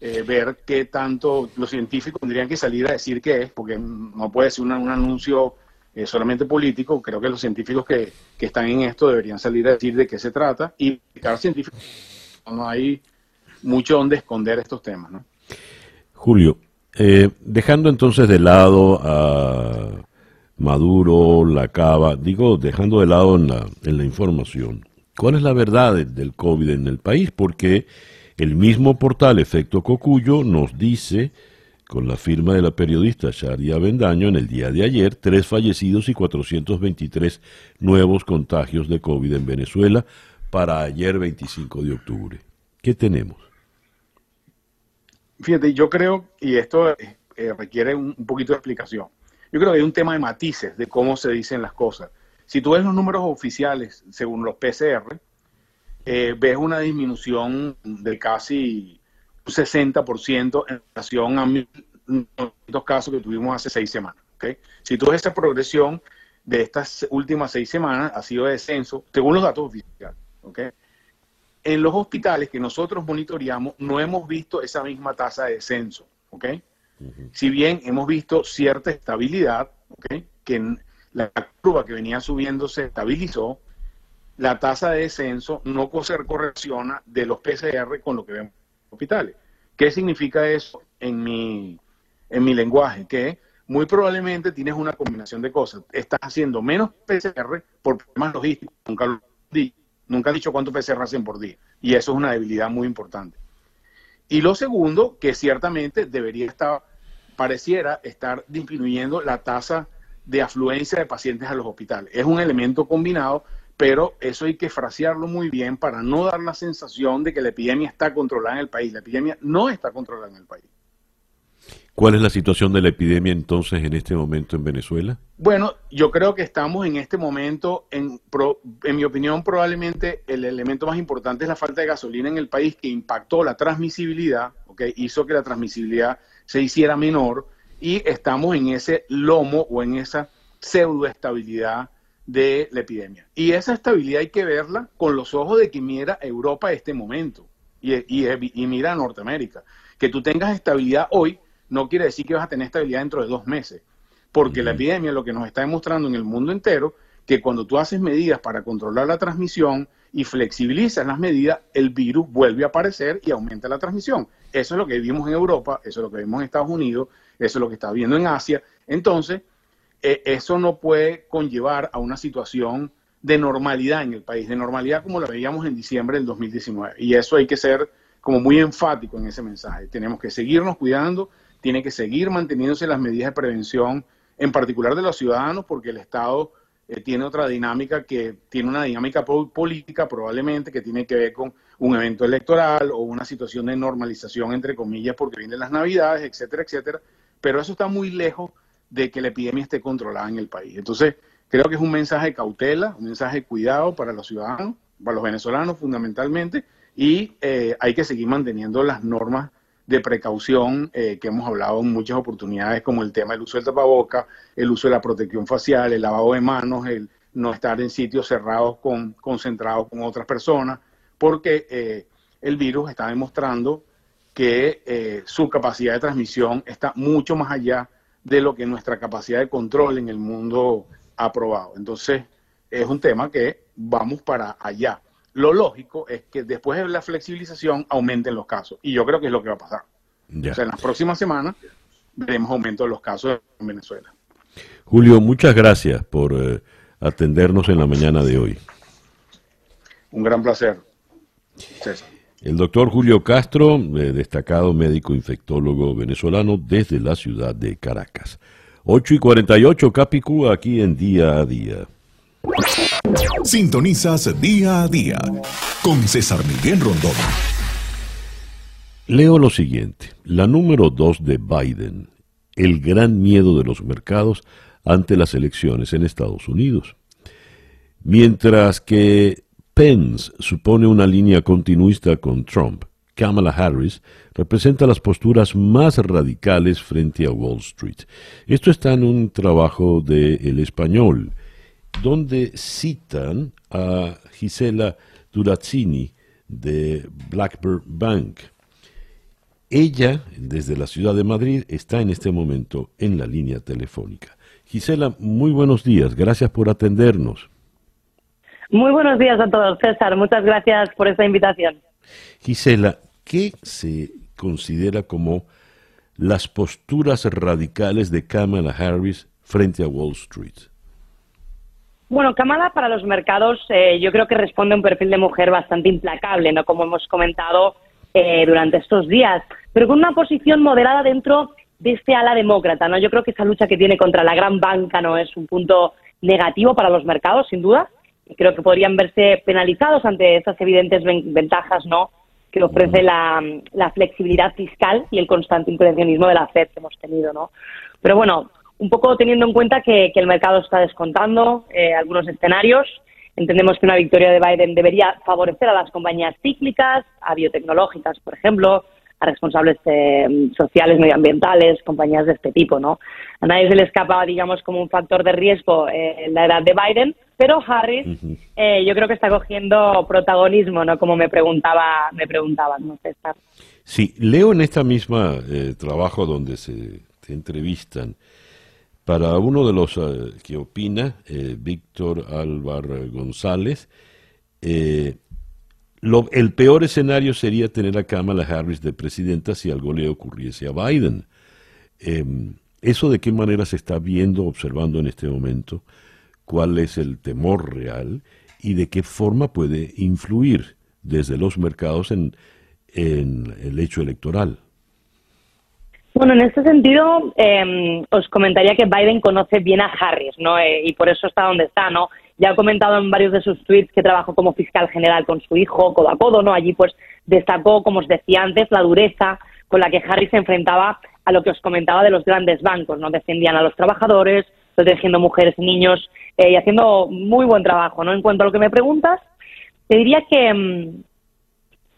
eh, ver qué tanto los científicos tendrían que salir a decir qué es, porque no puede ser una- un anuncio eh, solamente político. Creo que los científicos que, que están en esto deberían salir a decir de qué se trata y cada científico no hay mucho donde esconder estos temas. ¿no? Julio, eh, dejando entonces de lado a Maduro, la cava, digo, dejando de lado en la, en la información, ¿cuál es la verdad de- del COVID en el país? Porque el mismo portal Efecto Cocuyo nos dice, con la firma de la periodista Sharia Bendaño, en el día de ayer, tres fallecidos y 423 nuevos contagios de COVID en Venezuela para ayer 25 de octubre. ¿Qué tenemos? Fíjate, yo creo, y esto eh, eh, requiere un, poquito de explicación, yo creo que hay un tema de matices de cómo se dicen las cosas. Si tú ves los números oficiales, según los PCR, eh, ves una disminución de casi 60% en relación a 1.900 casos que tuvimos hace seis semanas. ¿ok? Si tú ves esa progresión de estas últimas seis semanas, ha sido de descenso, según los datos oficiales. ¿ok? En los hospitales que nosotros monitoreamos, no hemos visto esa misma tasa de descenso. ¿ok? Si bien hemos visto cierta estabilidad, que la curva que venía subiendo se estabilizó, la tasa de descenso no se correlaciona de los PCR con lo que vemos hospitales. ¿Qué significa eso en mi, en mi lenguaje? Que muy probablemente tienes una combinación de cosas. Estás haciendo menos PCR por problemas logísticos. Nunca, lo di- nunca he dicho cuántos PCR hacen por día. Y eso es una debilidad muy importante. Y lo segundo, que ciertamente debería estar, pareciera estar disminuyendo la tasa de afluencia de pacientes a los hospitales. Es un elemento combinado, pero eso hay que frasearlo muy bien para no dar la sensación de que la epidemia está controlada en el país. La epidemia no está controlada en el país. ¿Cuál es la situación de la epidemia entonces en este momento en Venezuela? Bueno, yo creo que estamos en este momento, en, pro- en mi opinión, probablemente el elemento más importante es la falta de gasolina en el país que impactó la transmisibilidad, ¿ok? hizo que la transmisibilidad se hiciera menor y estamos en ese lomo o en esa pseudoestabilidad de la epidemia. Y esa estabilidad hay que verla con los ojos de que mira Europa a este momento y, y- y mira a Norteamérica. Que tú tengas estabilidad hoy no quiere decir que vas a tener estabilidad dentro de dos meses, porque la epidemia lo que nos está demostrando en el mundo entero, que cuando tú haces medidas para controlar la transmisión y flexibilizas las medidas, el virus vuelve a aparecer y aumenta la transmisión. Eso es lo que vimos en Europa, eso es lo que vimos en Estados Unidos, eso es lo que está viendo en Asia. Entonces, eh, eso no puede conllevar a una situación de normalidad en el país, de normalidad como la veíamos en diciembre del 2019. Y eso hay que ser como muy enfático en ese mensaje. Tenemos que seguirnos cuidando, tiene que seguir manteniéndose las medidas de prevención, en particular de los ciudadanos, porque el Estado eh, tiene otra dinámica que tiene una dinámica po- política probablemente que tiene que ver con un evento electoral o una situación de normalización, entre comillas, porque vienen las navidades, etcétera, etcétera. Pero eso está muy lejos de que la epidemia esté controlada en el país. Entonces, creo que es un mensaje de cautela, un mensaje de cuidado para los ciudadanos, para los venezolanos fundamentalmente, y eh, hay que seguir manteniendo las normas de precaución eh, que hemos hablado en muchas oportunidades, como el tema del uso del tapaboca, el uso de la protección facial, el lavado de manos, el no estar en sitios cerrados con, concentrados con otras personas, porque eh, el virus está demostrando que eh, su capacidad de transmisión está mucho más allá de lo que nuestra capacidad de control en el mundo ha probado. Entonces, es un tema que vamos para allá. Lo lógico es que después de la flexibilización aumenten los casos. Y yo creo que es lo que va a pasar. Ya. O sea, en las próximas semanas veremos aumento de los casos en Venezuela. Julio, muchas gracias por eh, atendernos en la mañana de hoy. Un gran placer. César. El doctor Julio Castro, eh, destacado médico infectólogo venezolano desde la ciudad de Caracas. 8 y 48 Capicú aquí en Día a Día. Sintonizas día a día con César Miguel Rondón. Leo lo siguiente. La número 2 de Biden. El gran miedo de los mercados ante las elecciones en Estados Unidos. Mientras que Pence supone una línea continuista con Trump, Kamala Harris representa las posturas más radicales frente a Wall Street. Esto está en un trabajo de El Español, donde citan a Gisela Durazzini de Blackbird Bank. Ella, desde la ciudad de Madrid, está en este momento en la línea telefónica. Gisela, muy buenos días, gracias por atendernos. Muy buenos días a todos, César. Muchas gracias por esta invitación. Gisela, ¿qué se considera como las posturas radicales de Kamala Harris frente a Wall Street? Bueno, Kamala para los mercados eh, yo creo que responde a un perfil de mujer bastante implacable, ¿no? Como hemos comentado eh, durante estos días, pero con una posición moderada dentro de este ala demócrata, ¿no? Yo creo que esa lucha que tiene contra la gran banca no es un punto negativo para los mercados, sin duda. Creo que podrían verse penalizados ante esas evidentes ven- ventajas, ¿no? Que ofrece la, flexibilidad fiscal y el constante intervencionismo de la Fed que hemos tenido, ¿no? Pero bueno, un poco teniendo en cuenta que, que el mercado está descontando eh, algunos escenarios, entendemos que una victoria de Biden debería favorecer a las compañías cíclicas, a biotecnológicas, por ejemplo, a responsables eh, sociales, medioambientales, compañías de este tipo, ¿no? A nadie se le escapa, digamos, como un factor de riesgo eh, la edad de Biden, pero Harris eh, yo creo que está cogiendo protagonismo, ¿no? Como me preguntaba, me preguntaban, ¿no, César? Sí, leo en esta misma eh, trabajo donde se, se entrevistan para uno de los eh, que opina, eh, Víctor Álvar González, eh, lo- el peor escenario sería tener a Kamala Harris de presidenta si algo le ocurriese a Biden. Eh, ¿Eso de qué manera se está viendo, observando en este momento? ¿Cuál es el temor real? ¿Y de qué forma puede influir desde los mercados en, en el hecho electoral? Bueno, en este sentido, eh, os comentaría que Biden conoce bien a Harris, ¿no? Eh, y por eso está donde está, ¿no? Ya ha comentado en varios de sus tweets que trabajó como fiscal general con su hijo, codo a codo, ¿no? Allí, pues, destacó, como os decía antes, la dureza con la que Harris se enfrentaba a lo que os comentaba de los grandes bancos, ¿no? Defendían a los trabajadores, protegiendo mujeres y niños eh, y haciendo muy buen trabajo, ¿no? En cuanto a lo que me preguntas, te diría que, mm,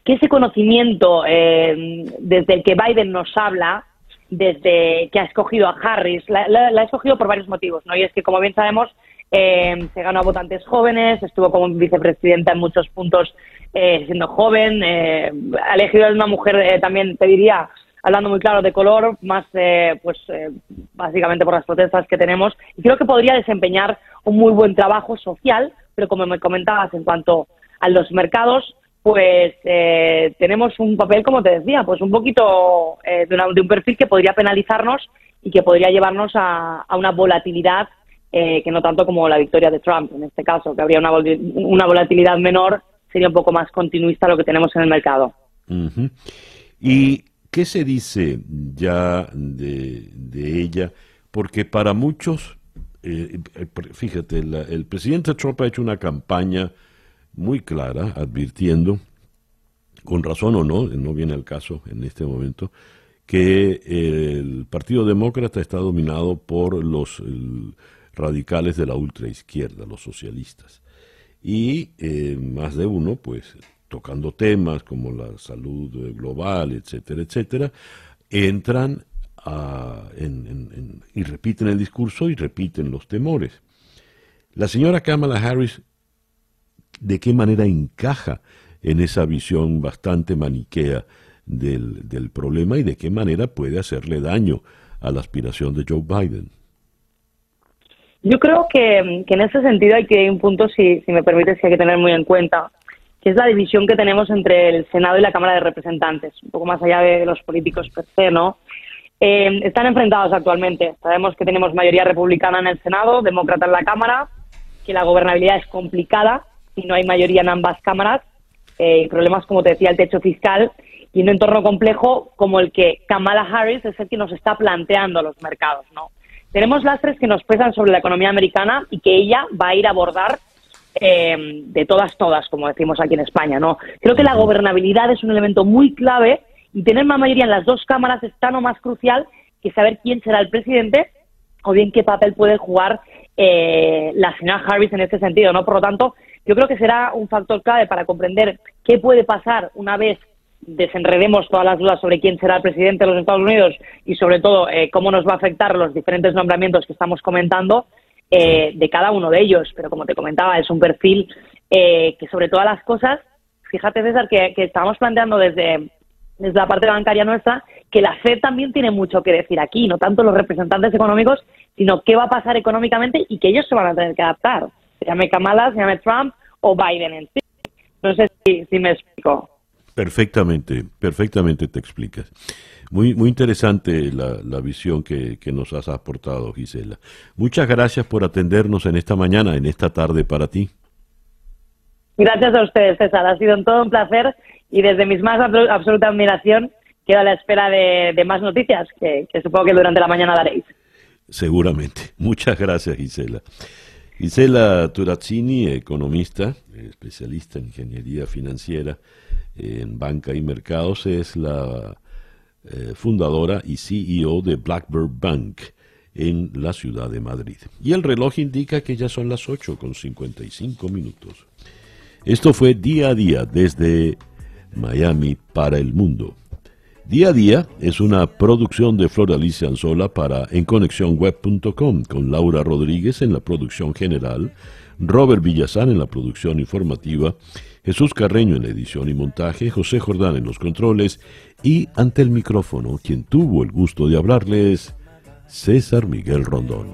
ese conocimiento eh, desde el que Biden nos habla, desde que ha escogido a Harris, la, la- la ha escogido por varios motivos, ¿no? Y es que, como bien sabemos, eh, se ganó a votantes jóvenes, estuvo como vicepresidenta en muchos puntos eh, siendo joven, ha elegido a una mujer también, te diría, hablando muy claro de color, más eh, pues eh, básicamente por las protestas que tenemos, y creo que podría desempeñar un muy buen trabajo social, pero como me comentabas en cuanto a los mercados, pues eh, tenemos un papel, como te decía, pues un poquito eh, de, una- de un perfil que podría penalizarnos y que podría llevarnos a, a una volatilidad eh, que no tanto como la victoria de Trump en este caso, que habría una, vol- una volatilidad menor, sería un poco más continuista lo que tenemos en el mercado. ¿Y qué se dice ya de, de ella? Porque para muchos, eh, eh, fíjate, la- el presidente Trump ha hecho una campaña muy clara advirtiendo, con razón o no, no viene al caso en este momento, que el Partido Demócrata está dominado por los el, radicales de la ultraizquierda, los socialistas. Y eh, más de uno, pues, tocando temas como la salud global, etcétera, etcétera, entran a- en- y repiten el discurso y repiten los temores. La señora Kamala Harris, ¿de qué manera encaja en esa visión bastante maniquea del, del problema y de qué manera puede hacerle daño a la aspiración de Joe Biden? Yo creo que, que en ese sentido hay que hay un punto, si, si me permites, que hay que tener muy en cuenta, que es la división que tenemos entre el Senado y la Cámara de Representantes, un poco más allá de los políticos per se, ¿no? Eh, están enfrentados actualmente. Sabemos que tenemos mayoría republicana en el Senado, demócrata en la Cámara, que la gobernabilidad es complicada y no hay mayoría en ambas cámaras. Eh, problemas, como te decía, el techo fiscal y un entorno complejo como el que Kamala Harris es el que nos está planteando a los mercados, ¿no? Tenemos lastres que nos pesan sobre la economía americana y que ella va a ir a abordar eh, de todas, todas, como decimos aquí en España, ¿no? Creo que la gobernabilidad es un elemento muy clave y tener una mayoría en las dos cámaras es tan o más crucial que saber quién será el presidente o bien qué papel puede jugar eh, la señora Harris en este sentido, ¿no? Por lo tanto, yo creo que será un factor clave para comprender qué puede pasar una vez desenredemos todas las dudas sobre quién será el presidente de los Estados Unidos y sobre todo eh, cómo nos va a afectar los diferentes nombramientos que estamos comentando eh, de cada uno de ellos. Pero como te comentaba, es un perfil eh, que sobre todas las cosas, fíjate César, que, que estamos planteando desde, desde la parte bancaria nuestra, que la FED también tiene mucho que decir aquí, no tanto los representantes económicos, sino qué va a pasar económicamente y que ellos se van a tener que adaptar. Se llame Kamala, se llame Trump o Biden en sí. No sé si me explico. Perfectamente, perfectamente te explicas. Muy, muy interesante la, la visión que, que nos has aportado, Gisela. Muchas gracias por atendernos en esta mañana, en esta tarde para ti. Gracias a ustedes, César. Ha sido un todo un placer y desde mis más abso- absoluta admiración quedo a la espera de, de más noticias que, que supongo que durante la mañana daréis. Seguramente. Muchas gracias, Gisela. Gisela Turazzini, economista, especialista en ingeniería financiera en banca y mercados, es la eh, fundadora y CEO de Blackbird Bank en la ciudad de Madrid. Y el reloj indica que ya son las 8 con 55 minutos. Esto fue día a día desde Miami para el mundo. Día a día es una producción de Flor Alicia Anzola para enconexiónweb.com con Laura Rodríguez en la producción general, Robert Villazán en la producción informativa, Jesús Carreño en la edición y montaje, José Jordán en los controles y ante el micrófono quien tuvo el gusto de hablarles, César Miguel Rondón.